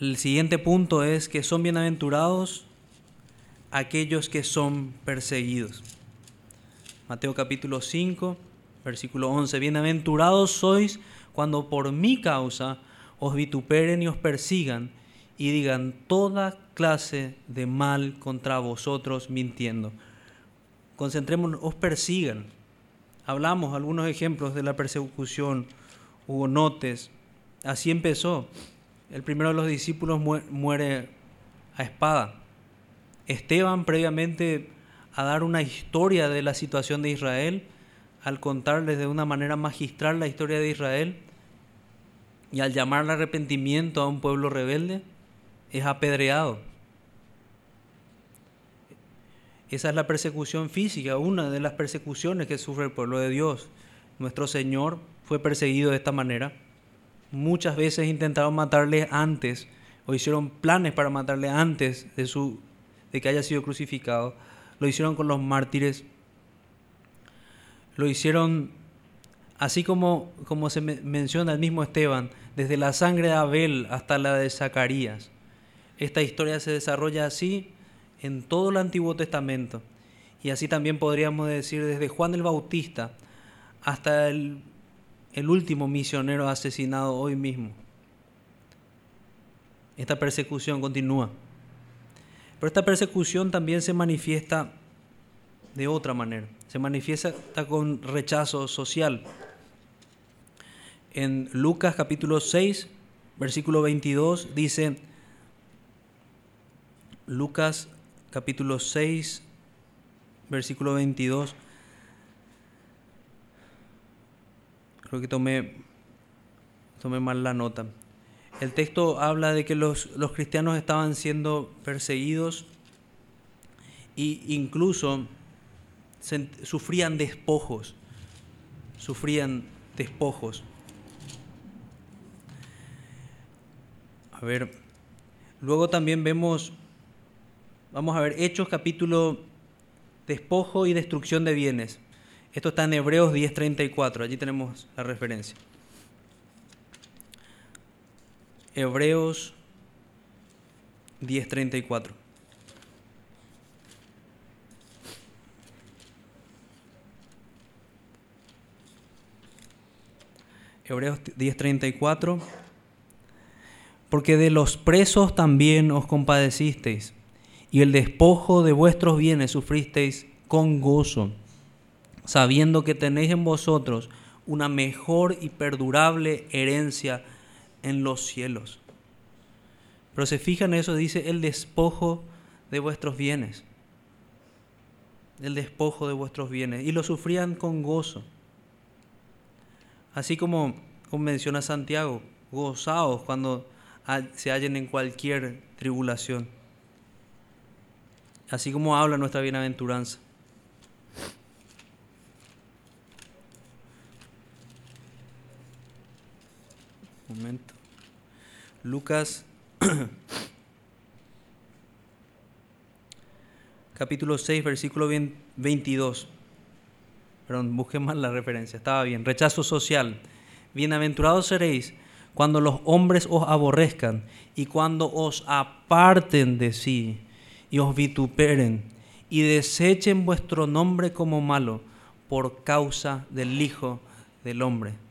El siguiente punto es que son bienaventurados aquellos que son perseguidos. Mateo capítulo 5, versículo 11. Bienaventurados sois cuando por mi causa os vituperen y os persigan y digan toda clase de mal contra vosotros mintiendo. Concentrémonos, os persigan. Hablamos algunos ejemplos de la persecución, hubo notes. Así empezó. El primero de los discípulos muere a espada. Esteban previamente a dar una historia de la situación de Israel, al contarles de una manera magistral la historia de Israel y al llamar al arrepentimiento a un pueblo rebelde, es apedreado. Esa es la persecución física, una de las persecuciones que sufre el pueblo de Dios. Nuestro Señor fue perseguido de esta manera. Muchas veces intentaron matarle antes o hicieron planes para matarle antes de, su, de que haya sido crucificado. Lo hicieron con los mártires. Lo hicieron así como, como se menciona el mismo Esteban, desde la sangre de Abel hasta la de Zacarías. Esta historia se desarrolla así en todo el Antiguo Testamento. Y así también podríamos decir desde Juan el Bautista hasta el, el último misionero asesinado hoy mismo. Esta persecución continúa. Pero esta persecución también se manifiesta de otra manera. Se manifiesta con rechazo social. En Lucas capítulo 6, versículo 22 dice, Lucas capítulo 6, versículo 22, creo que tomé, tomé mal la nota. El texto habla de que los, los cristianos estaban siendo perseguidos e incluso sufrían despojos, sufrían despojos. A ver, luego también vemos, vamos a ver, Hechos capítulo despojo y destrucción de bienes. Esto está en Hebreos 10:34, allí tenemos la referencia. Hebreos 10:34. Hebreos 10:34. Porque de los presos también os compadecisteis, y el despojo de vuestros bienes sufristeis con gozo, sabiendo que tenéis en vosotros una mejor y perdurable herencia en los cielos. Pero se fijan eso, dice el despojo de vuestros bienes. El despojo de vuestros bienes. Y lo sufrían con gozo. Así como, como menciona Santiago, gozaos cuando se hallen en cualquier tribulación. Así como habla nuestra bienaventuranza. Lucas *clears throat* capítulo 6, versículo 22. Perdón, busqué mal la referencia, estaba bien. Rechazo social. Bienaventurados seréis cuando los hombres os aborrezcan y cuando os aparten de sí y os vituperen y desechen vuestro nombre como malo por causa del Hijo del Hombre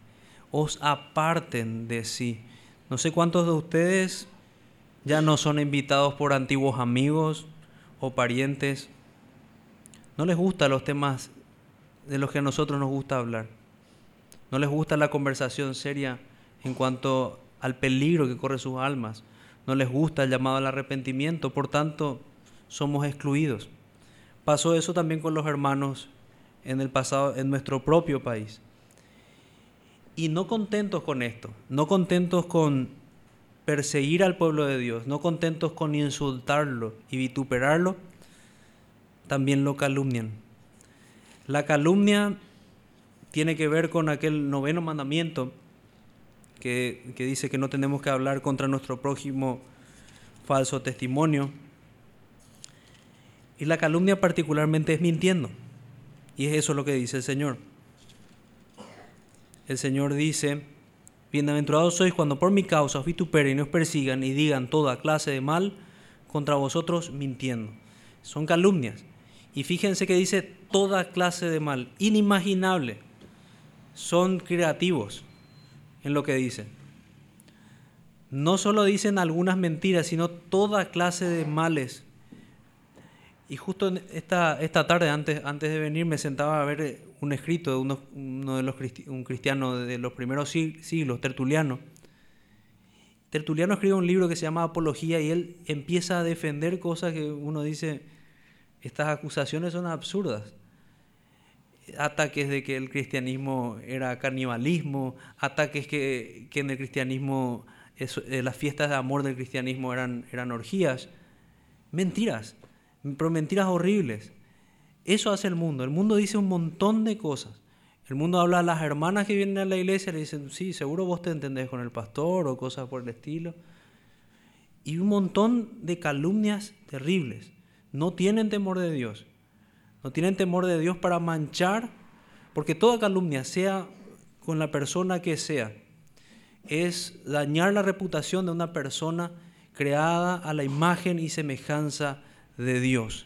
os aparten de sí. No sé cuántos de ustedes ya no son invitados por antiguos amigos o parientes. No les gustan los temas de los que a nosotros nos gusta hablar. No les gusta la conversación seria en cuanto al peligro que corre sus almas. No les gusta el llamado al arrepentimiento, por tanto, somos excluidos. Pasó eso también con los hermanos en el pasado en nuestro propio país. Y no contentos con esto, no contentos con perseguir al pueblo de Dios, no contentos con insultarlo y vituperarlo, también lo calumnian. La calumnia tiene que ver con aquel noveno mandamiento que, que, dice que no tenemos que hablar contra nuestro prójimo falso testimonio. Y la calumnia particularmente es mintiendo. Y es eso lo que dice el Señor el Señor dice, Bienaventurados sois cuando por mi causa os vituperen y os persigan y digan toda clase de mal contra vosotros mintiendo. Son calumnias. Y fíjense que dice toda clase de mal, inimaginable. Son creativos en lo que dicen. No solo dicen algunas mentiras, sino toda clase de males. Y justo esta, esta tarde, antes, antes de venir, me sentaba a ver un escrito de uno, de los un cristiano de los primeros siglos, Tertuliano. Tertuliano escribe un libro que se llama Apología y él empieza a defender cosas que uno dice, estas acusaciones son absurdas. Ataques de que el cristianismo era canibalismo, ataques que, que en el cristianismo, eh, las fiestas de amor del cristianismo eran, eran orgías. Mentiras, pero mentiras horribles. Eso hace el mundo. El mundo dice un montón de cosas. El mundo habla a las hermanas que vienen a la iglesia le dicen, sí, seguro vos te entendés con el pastor o cosas por el estilo. y un montón de calumnias terribles. No tienen temor de Dios. No tienen temor de Dios para manchar, porque toda calumnia, sea con la persona que sea, es dañar la reputación de una persona creada a la imagen y semejanza de Dios.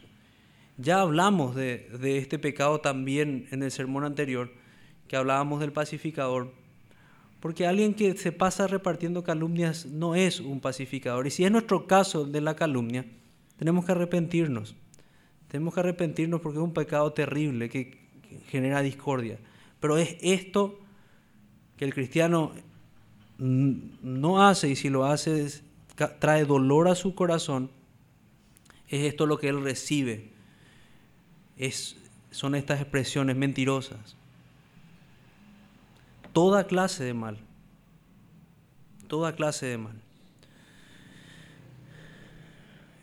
Ya hablamos de, de este pecado también en el sermón anterior, que hablábamos del pacificador, porque alguien que se pasa repartiendo calumnias no es un pacificador. Y si es nuestro caso de la calumnia, tenemos que arrepentirnos. Tenemos que arrepentirnos porque es un pecado terrible que genera discordia. Pero es esto que el cristiano no hace y si lo hace trae dolor a su corazón. Es esto lo que él recibe. Es, son estas expresiones mentirosas toda clase de mal. Toda clase de mal.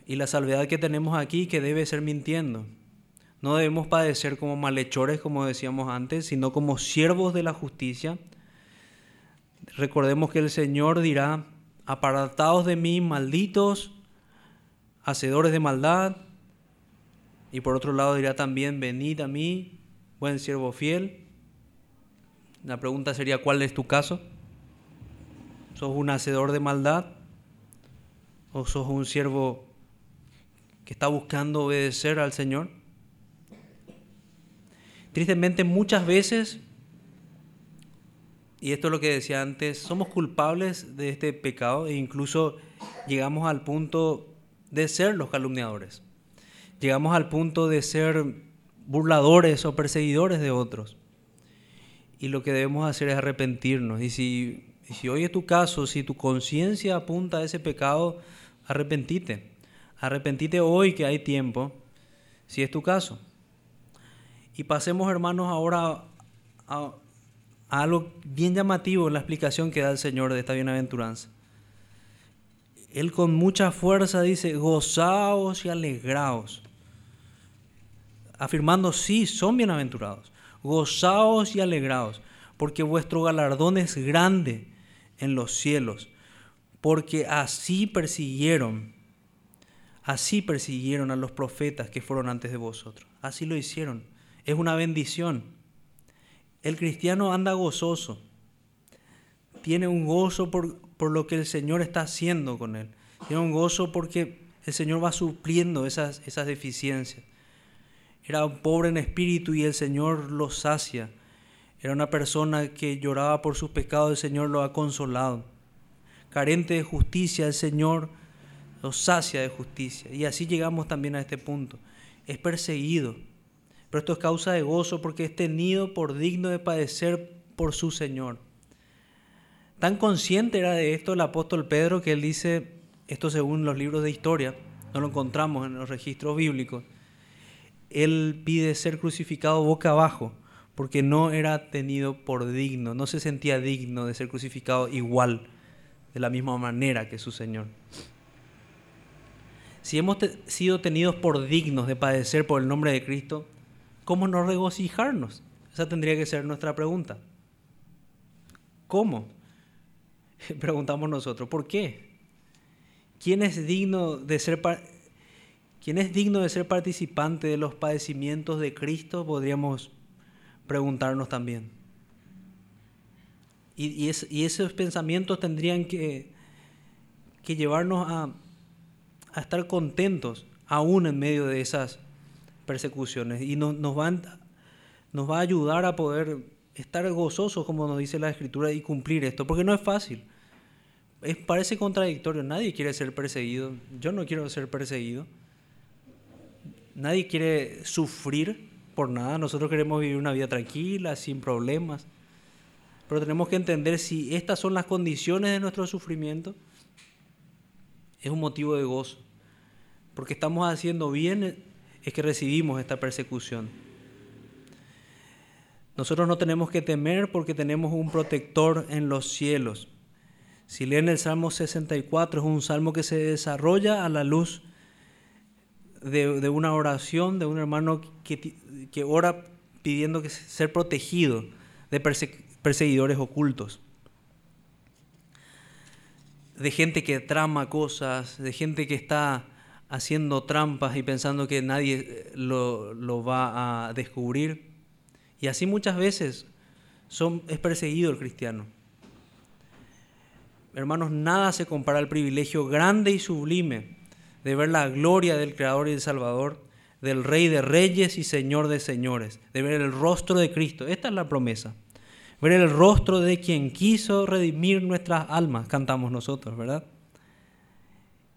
Y la salvedad que tenemos aquí que debe ser mintiendo. No debemos padecer como malhechores, como decíamos antes, sino como siervos de la justicia. Recordemos que el Señor dirá, apartados de mí, malditos, hacedores de maldad. Y por otro lado dirá también, venid a mí, buen siervo fiel la pregunta sería, ¿cuál es tu caso? ¿Sos un hacedor de maldad? ¿O sos un siervo que está buscando obedecer al Señor? Tristemente muchas veces, y esto es lo que decía antes, somos culpables de este pecado e incluso llegamos al punto de ser los calumniadores. Llegamos al punto de ser burladores o perseguidores de otros y lo que debemos hacer es arrepentirnos. Y si, si hoy es tu caso, si tu conciencia apunta a ese pecado, arrepentite. Arrepentite hoy que hay tiempo, si es tu caso. Y pasemos, hermanos, ahora a, a algo bien llamativo en la explicación que da el Señor de esta bienaventuranza. Él con mucha fuerza dice, gozaos y alegraos, afirmando, sí, son bienaventurados. Gozaos y alegraos, porque vuestro galardón es grande en los cielos, porque así persiguieron, así persiguieron a los profetas que fueron antes de vosotros, así lo hicieron, es una bendición. El cristiano anda gozoso, tiene un gozo por, por lo que el Señor está haciendo con él, tiene un gozo porque el Señor va supliendo esas, esas deficiencias. Era un pobre en espíritu y el Señor lo sacia. Era una persona que lloraba por sus pecados, el Señor lo ha consolado. Carente de justicia, el Señor lo sacia de justicia. Y así llegamos también a este punto. Es perseguido, pero esto es causa de gozo porque es tenido por digno de padecer por su Señor. Tan consciente era de esto el apóstol Pedro que él dice, esto según los libros de historia, no lo encontramos en los registros bíblicos, él pide ser crucificado boca abajo, porque no era tenido por digno, no se sentía digno de ser crucificado igual, de la misma manera que su Señor. Si hemos sido tenidos por dignos de padecer por el nombre de Cristo, ¿cómo no regocijarnos? Esa tendría que ser nuestra pregunta. ¿Cómo? *laughs* Preguntamos nosotros, ¿por qué? ¿Quién es digno de ser ¿Quién es digno de ser participante de los padecimientos de Cristo? Podríamos preguntarnos también. Y, esos pensamientos tendrían que, llevarnos a, estar contentos aún en medio de esas persecuciones. Y nos, nos, nos va a ayudar a poder estar gozosos, como nos dice la Escritura, y cumplir esto, porque no es fácil. Es, parece contradictorio, nadie quiere ser perseguido, yo no quiero ser perseguido. Nadie quiere sufrir por nada. Nosotros queremos vivir una vida tranquila, sin problemas. Pero tenemos que entender si estas son las condiciones de nuestro sufrimiento, es un motivo de gozo. Porque estamos haciendo bien, es que recibimos esta persecución. Nosotros no tenemos que temer porque tenemos un protector en los cielos. Si leen el Salmo 64, es un salmo que se desarrolla a la luz de, una oración de un hermano que, ora pidiendo que ser protegido de perseguidores ocultos. de gente que trama cosas, de gente que está haciendo trampas y pensando que nadie lo, lo va a descubrir. Y así muchas veces es perseguido el cristiano. Hermanos, nada se compara al privilegio grande y sublime de ver la gloria del Creador y del Salvador, del Rey de Reyes y Señor de Señores, de ver el rostro de Cristo. Esta es la promesa. Ver el rostro de quien quiso redimir nuestras almas, cantamos nosotros, ¿verdad?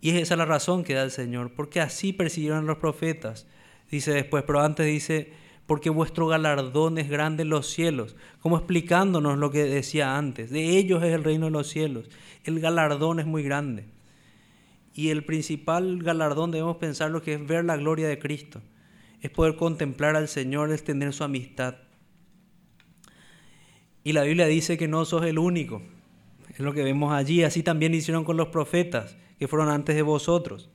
Y esa es la razón que da el Señor, porque así persiguieron los profetas. Dice después, pero antes dice, porque vuestro galardón es grande en los cielos, como explicándonos lo que decía antes. De ellos es el reino de los cielos. El galardón es muy grande. Y el principal galardón debemos pensar lo que es ver la gloria de Cristo. Es poder contemplar al Señor, es tener su amistad. Y la Biblia dice que no sos el único. Es lo que vemos allí. Así también hicieron con los profetas que fueron antes de vosotros.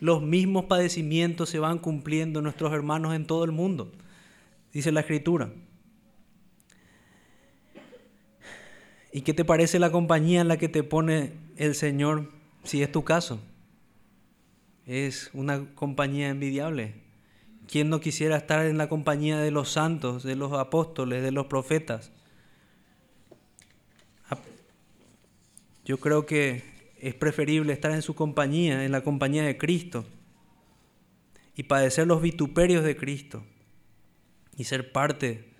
Los mismos padecimientos se van cumpliendo nuestros hermanos en todo el mundo, dice la Escritura. ¿Y qué te parece la compañía en la que te pone el Señor si es tu caso? Es una compañía envidiable. ¿Quién no quisiera estar en la compañía de los santos, de los apóstoles, de los profetas? Yo creo que es preferible estar en su compañía, en la compañía de Cristo, y padecer los vituperios de Cristo, y ser parte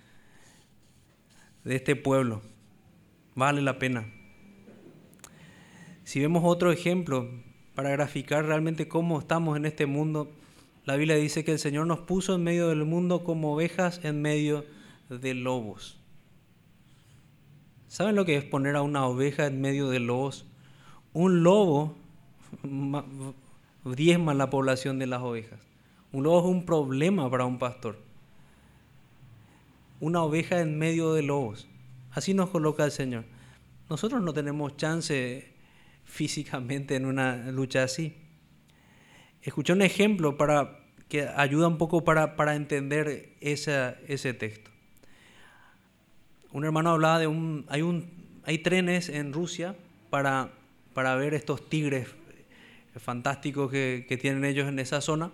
de este pueblo. Vale la pena. Si vemos otro ejemplo para graficar realmente cómo estamos en este mundo, la Biblia dice que el Señor nos puso en medio del mundo como ovejas en medio de lobos. ¿Saben lo que es poner a una oveja en medio de lobos? Un lobo diezma la población de las ovejas. Un lobo es un problema para un pastor. Una oveja en medio de lobos. Así nos coloca el Señor. Nosotros no tenemos chance físicamente en una lucha así. Escuché un ejemplo para que ayuda un poco para, para entender ese texto un hermano hablaba de un hay un hay trenes en Rusia para, para ver estos tigres fantásticos que, tienen ellos en esa zona.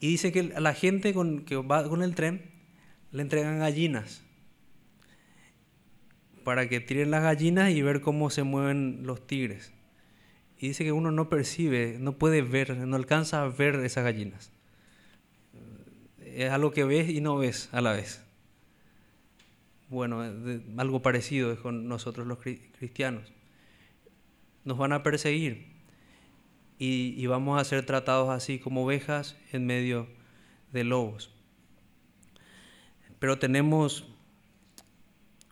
Y dice que la gente con, que va con el tren le entregan gallinas para que tiren las gallinas y ver cómo se mueven los tigres. Y dice que uno no percibe, no puede ver, no alcanza a ver esas gallinas. Es algo que ves y no ves a la vez bueno, algo parecido es con nosotros los cristianos. Nos van a perseguir y, vamos a ser tratados así como ovejas en medio de lobos. Pero tenemos,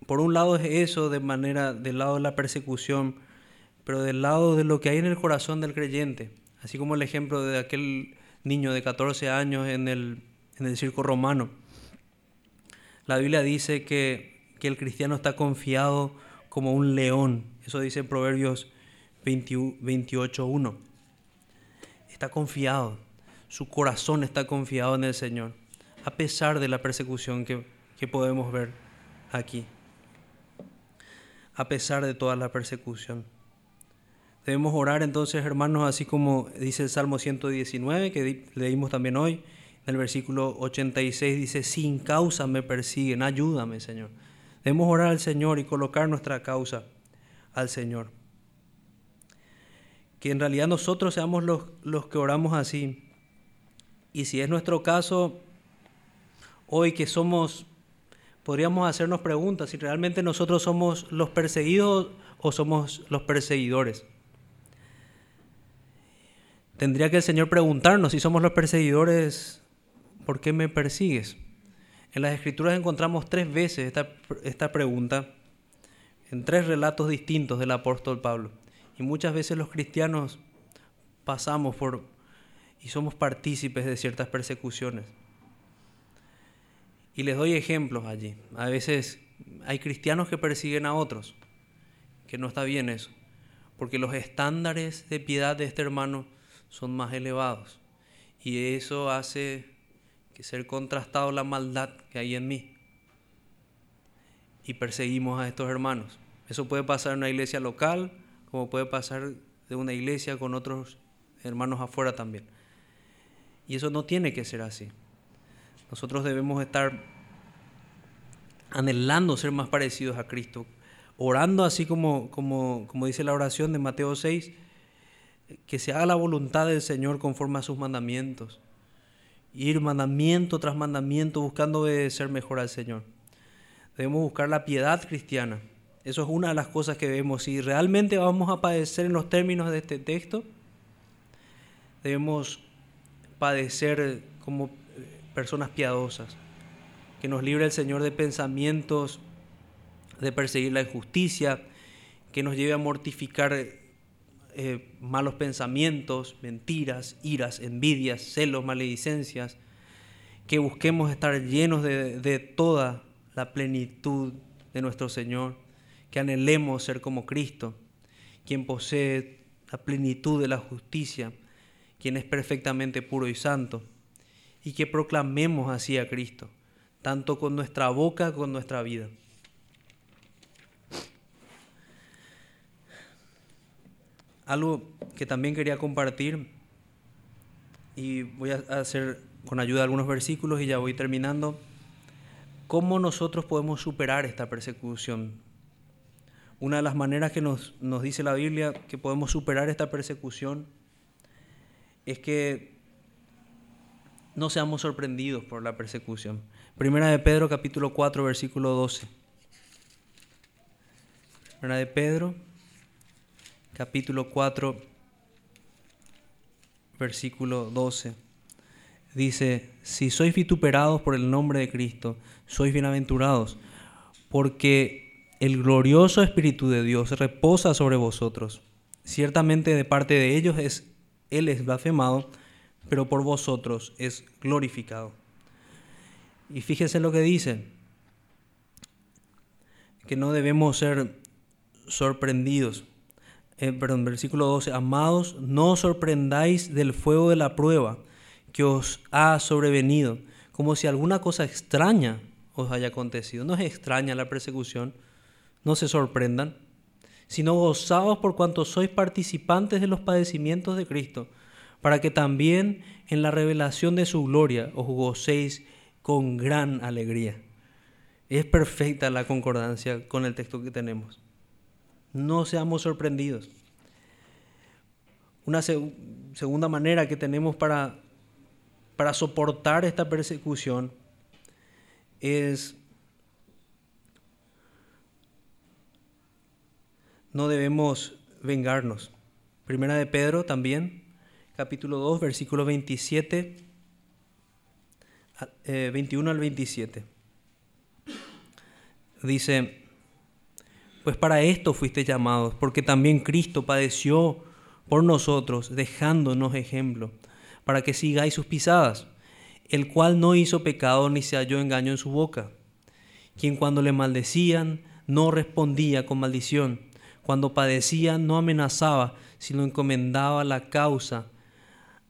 por un lado es eso de manera, del lado de la persecución, pero del lado de lo que hay en el corazón del creyente, así como el ejemplo de aquel niño de 14 años en el, en el circo romano la Biblia dice que, el cristiano está confiado como un león. Eso dice Proverbios 28.1. Está confiado. Su corazón está confiado en el Señor, a pesar de la persecución que, que podemos ver aquí. A pesar de toda la persecución. Debemos orar entonces, hermanos, así como dice el Salmo 119, que leímos también hoy, el versículo 86 dice, sin causa me persiguen, ayúdame Señor. Debemos orar al Señor y colocar nuestra causa al Señor. Que en realidad nosotros seamos los, los que oramos así. Y si es nuestro caso, hoy que somos, podríamos hacernos preguntas si realmente nosotros somos los perseguidos o somos los perseguidores. Tendría que el Señor preguntarnos si somos los perseguidores ¿por qué me persigues? En las escrituras encontramos tres veces esta, esta pregunta en tres relatos distintos del apóstol Pablo. Y muchas veces los cristianos pasamos por y somos partícipes de ciertas persecuciones. Y les doy ejemplos allí. A veces hay cristianos que persiguen a otros, que no está bien eso, porque los estándares de piedad de este hermano son más elevados. Y eso hace que ser contrastado la maldad que hay en mí. Y perseguimos a estos hermanos, Eso puede pasar en una iglesia local, como puede pasar de una iglesia con otros hermanos afuera también. Y eso no tiene que ser así. Nosotros debemos estar anhelando ser más parecidos a Cristo, orando así como, como, como dice la oración de Mateo 6, que se haga la voluntad del Señor conforme a sus mandamientos. Ir mandamiento tras mandamiento buscando obedecer mejor al Señor. Debemos buscar la piedad cristiana. Eso es una de las cosas que vemos. Si realmente vamos a padecer en los términos de este texto, debemos padecer como personas piadosas. Que nos libre el Señor de pensamientos de perseguir la injusticia, que nos lleve a mortificar eh, malos pensamientos, mentiras, iras, envidias, celos, maledicencias, que busquemos estar llenos de, de toda la plenitud de nuestro Señor, que anhelemos ser como Cristo, quien posee la plenitud de la justicia, quien es perfectamente puro y santo, y que proclamemos así a Cristo, tanto con nuestra boca como con nuestra vida. Algo que también quería compartir, y voy a hacer con ayuda de algunos versículos y ya voy terminando, cómo nosotros podemos superar esta persecución. Una de las maneras que nos, nos dice la Biblia que podemos superar esta persecución es que no seamos sorprendidos por la persecución. Primera de Pedro capítulo 4 versículo 12. Primera de Pedro capítulo 4, versículo 12. Dice, si sois vituperados por el nombre de Cristo, sois bienaventurados, porque el glorioso Espíritu de Dios reposa sobre vosotros. Ciertamente de parte de ellos es, Él blasfemado, pero por vosotros es glorificado. Y fíjense lo que dice, que no debemos ser sorprendidos eh, perdón, versículo 12, amados, no sorprendáis del fuego de la prueba que os ha sobrevenido, como si alguna cosa extraña os haya acontecido. No es extraña la persecución, no se sorprendan, sino gozaos por cuanto sois participantes de los padecimientos de Cristo, para que también en la revelación de su gloria os gocéis con gran alegría. Es perfecta la concordancia con el texto que tenemos no seamos sorprendidos. Una segunda manera que tenemos para, para soportar esta persecución es no debemos vengarnos. Primera de Pedro también, capítulo 2, versículo 27, 21 eh, al 27. Dice, pues para esto fuiste llamados, porque también Cristo padeció por nosotros, dejándonos ejemplo, para que sigáis sus pisadas, el cual no hizo pecado ni se halló engaño en su boca, quien cuando le maldecían no respondía con maldición, cuando padecía no amenazaba, sino encomendaba la causa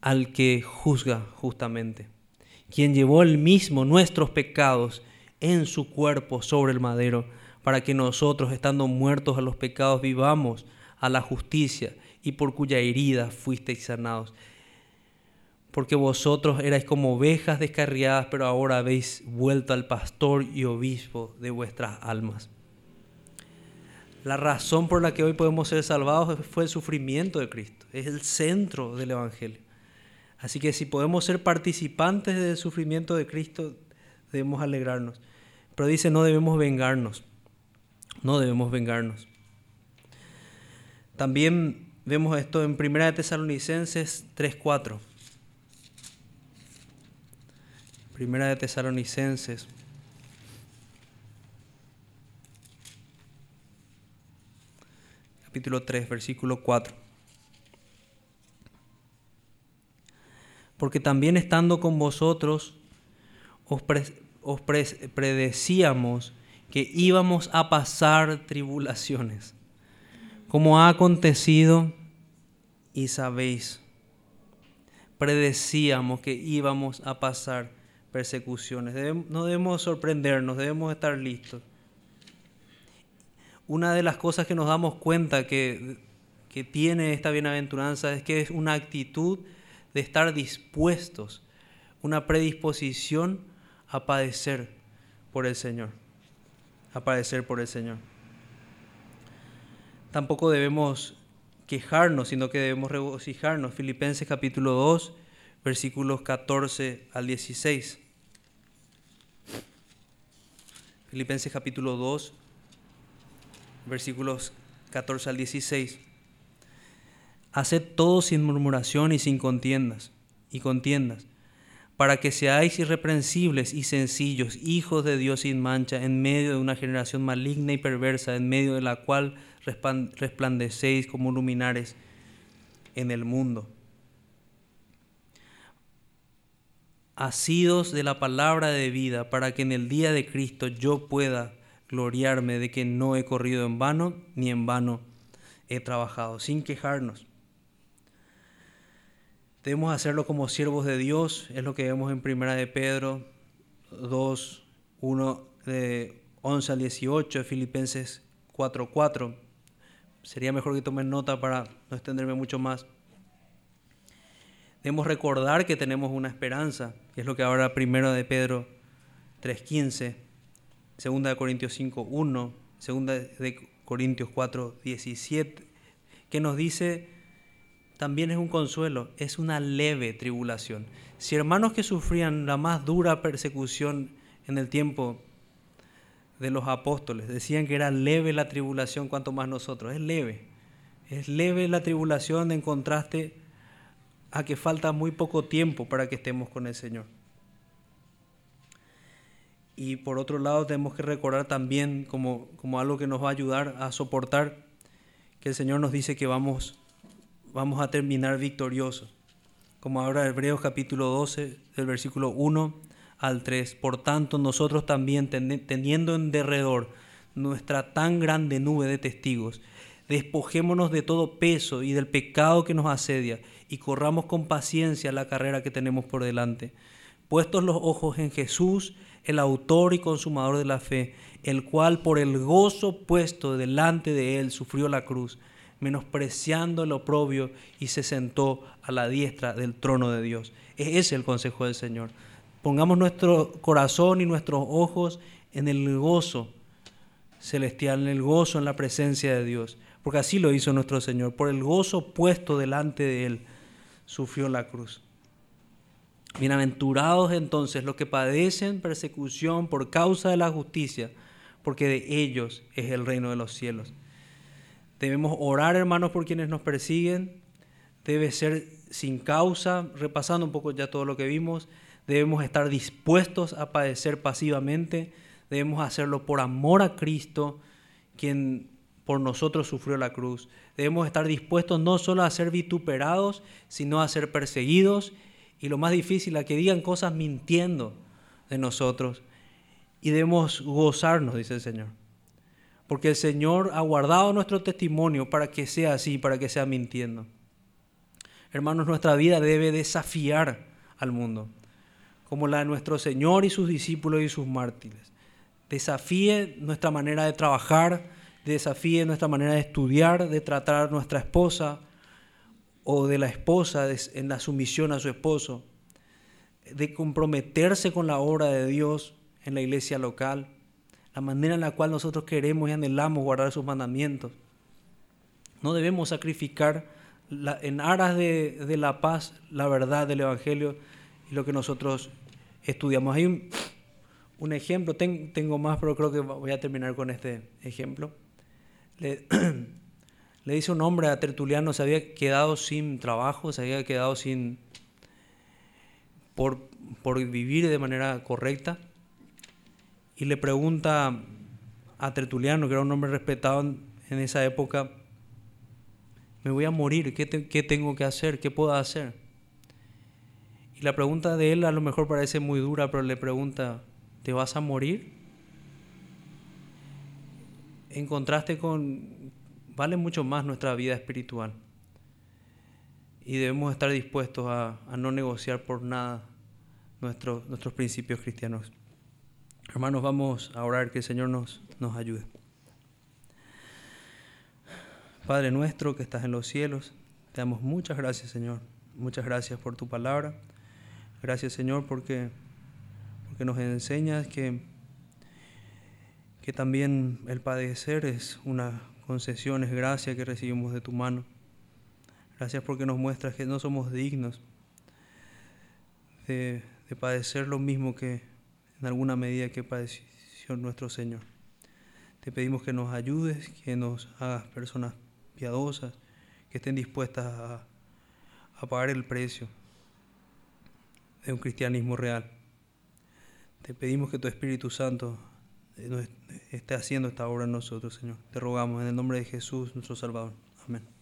al que juzga justamente, quien llevó el mismo nuestros pecados en su cuerpo sobre el madero, para que nosotros, estando muertos a los pecados, vivamos a la justicia y por cuya herida fuisteis sanados. Porque vosotros erais como ovejas descarriadas, pero ahora habéis vuelto al pastor y obispo de vuestras almas. La razón por la que hoy podemos ser salvados fue el sufrimiento de Cristo. Es el centro del Evangelio. Así que si podemos ser participantes del sufrimiento de Cristo, debemos alegrarnos. Pero dice, no debemos vengarnos. No debemos vengarnos. También vemos esto en 1 Tesalonicenses 3.4. Primera de Tesalonicenses. Capítulo 3, versículo 4. Porque también estando con vosotros, os, os predecíamos que íbamos a pasar tribulaciones, como ha acontecido y sabéis. Predecíamos que íbamos a pasar persecuciones. no debemos sorprendernos, debemos estar listos. Una de las cosas que nos damos cuenta que, tiene esta bienaventuranza es que es una actitud de estar dispuestos, una predisposición a padecer por el Señor, a padecer por el Señor. Tampoco debemos quejarnos, sino que debemos regocijarnos. Filipenses capítulo 2, versículos 14 al 16. Filipenses capítulo 2, versículos 14 al 16. Haced todo sin murmuración y sin contiendas y contiendas, para que seáis irreprensibles y sencillos, hijos de Dios sin mancha, en medio de una generación maligna y perversa, en medio de la cual resplandecéis como luminares en el mundo. Asidos de la palabra de vida, para que en el día de Cristo yo pueda gloriarme de que no he corrido en vano, ni en vano he trabajado, sin quejarnos. Debemos hacerlo como siervos de Dios, es lo que vemos en Primera de Pedro 2, 1 de 11 al 18, Filipenses 4, 4. Sería mejor que tomen nota para no extenderme mucho más. Debemos recordar que tenemos una esperanza, que es lo que ahora Primero de Pedro 3.15, Segunda de Corintios 5, 1, Segunda de Corintios 4, 17, que nos dice también es un consuelo, es una leve tribulación. Si hermanos que sufrían la más dura persecución en el tiempo de los apóstoles decían que era leve la tribulación, cuanto más nosotros, es leve. Es leve la tribulación en contraste a que falta muy poco tiempo para que estemos con el Señor. Y por otro lado tenemos que recordar también como, como algo que nos va a ayudar a soportar que el Señor nos dice que vamos vamos a terminar victoriosos. Como ahora Hebreos capítulo 12, del versículo 1 al 3. Por tanto, nosotros también, teniendo en derredor nuestra tan grande nube de testigos, despojémonos de todo peso y del pecado que nos asedia y corramos con paciencia la carrera que tenemos por delante. Puestos los ojos en Jesús, el autor y consumador de la fe, el cual por el gozo puesto delante de él sufrió la cruz menospreciando el oprobio y se sentó a la diestra del trono de Dios. Ese es el consejo del Señor. Pongamos nuestro corazón y nuestros ojos en el gozo celestial, en el gozo en la presencia de Dios, porque así lo hizo nuestro Señor. Por el gozo puesto delante de Él, sufrió la cruz. Bienaventurados entonces los que padecen persecución por causa de la justicia, porque de ellos es el reino de los cielos. Debemos orar, hermanos, por quienes nos persiguen. Debe ser sin causa, repasando un poco ya todo lo que vimos. Debemos estar dispuestos a padecer pasivamente. Debemos hacerlo por amor a Cristo, quien por nosotros sufrió la cruz. Debemos estar dispuestos no solo a ser vituperados, sino a ser perseguidos. Y lo más difícil, a que digan cosas mintiendo de nosotros. Y debemos gozarnos, dice el Señor porque el Señor ha guardado nuestro testimonio para que sea así, para que sea mintiendo. Hermanos, nuestra vida debe desafiar al mundo, como la de nuestro Señor y sus discípulos y sus mártires. Desafíe nuestra manera de trabajar, desafíe nuestra manera de estudiar, de tratar a nuestra esposa o de la esposa en la sumisión a su esposo, de comprometerse con la obra de Dios en la iglesia local la manera en la cual nosotros queremos y anhelamos guardar sus mandamientos. No debemos sacrificar en aras de, la paz la verdad del Evangelio y lo que nosotros estudiamos. Hay un, ejemplo, tengo más, pero creo que voy a terminar con este ejemplo. *clears throat* le dice un hombre a Tertuliano, se había quedado sin trabajo, se había quedado sin... por, por vivir de manera correcta y le pregunta a Tertuliano, que era un hombre respetado en, esa época, me voy a morir, ¿qué, ¿qué, tengo que hacer? ¿Qué puedo hacer? Y la pregunta de él a lo mejor parece muy dura, pero le pregunta, ¿te vas a morir? En contraste con, vale mucho más nuestra vida espiritual. Y debemos estar dispuestos a, no negociar por nada nuestros, nuestros principios cristianos. Hermanos, vamos a orar que el Señor nos, nos ayude. Padre nuestro que estás en los cielos, te damos muchas gracias, Señor. Muchas gracias por tu palabra. Gracias, Señor, porque, porque nos enseñas que, que también el padecer es una concesión, es gracia que recibimos de tu mano. Gracias porque nos muestras que no somos dignos de, de padecer lo mismo que en alguna medida que padeció nuestro Señor. Te pedimos que nos ayudes, que nos hagas personas piadosas, que estén dispuestas a pagar el precio de un cristianismo real. Te pedimos que tu Espíritu Santo esté haciendo esta obra en nosotros, Señor. Te rogamos en el nombre de Jesús, nuestro Salvador. Amén.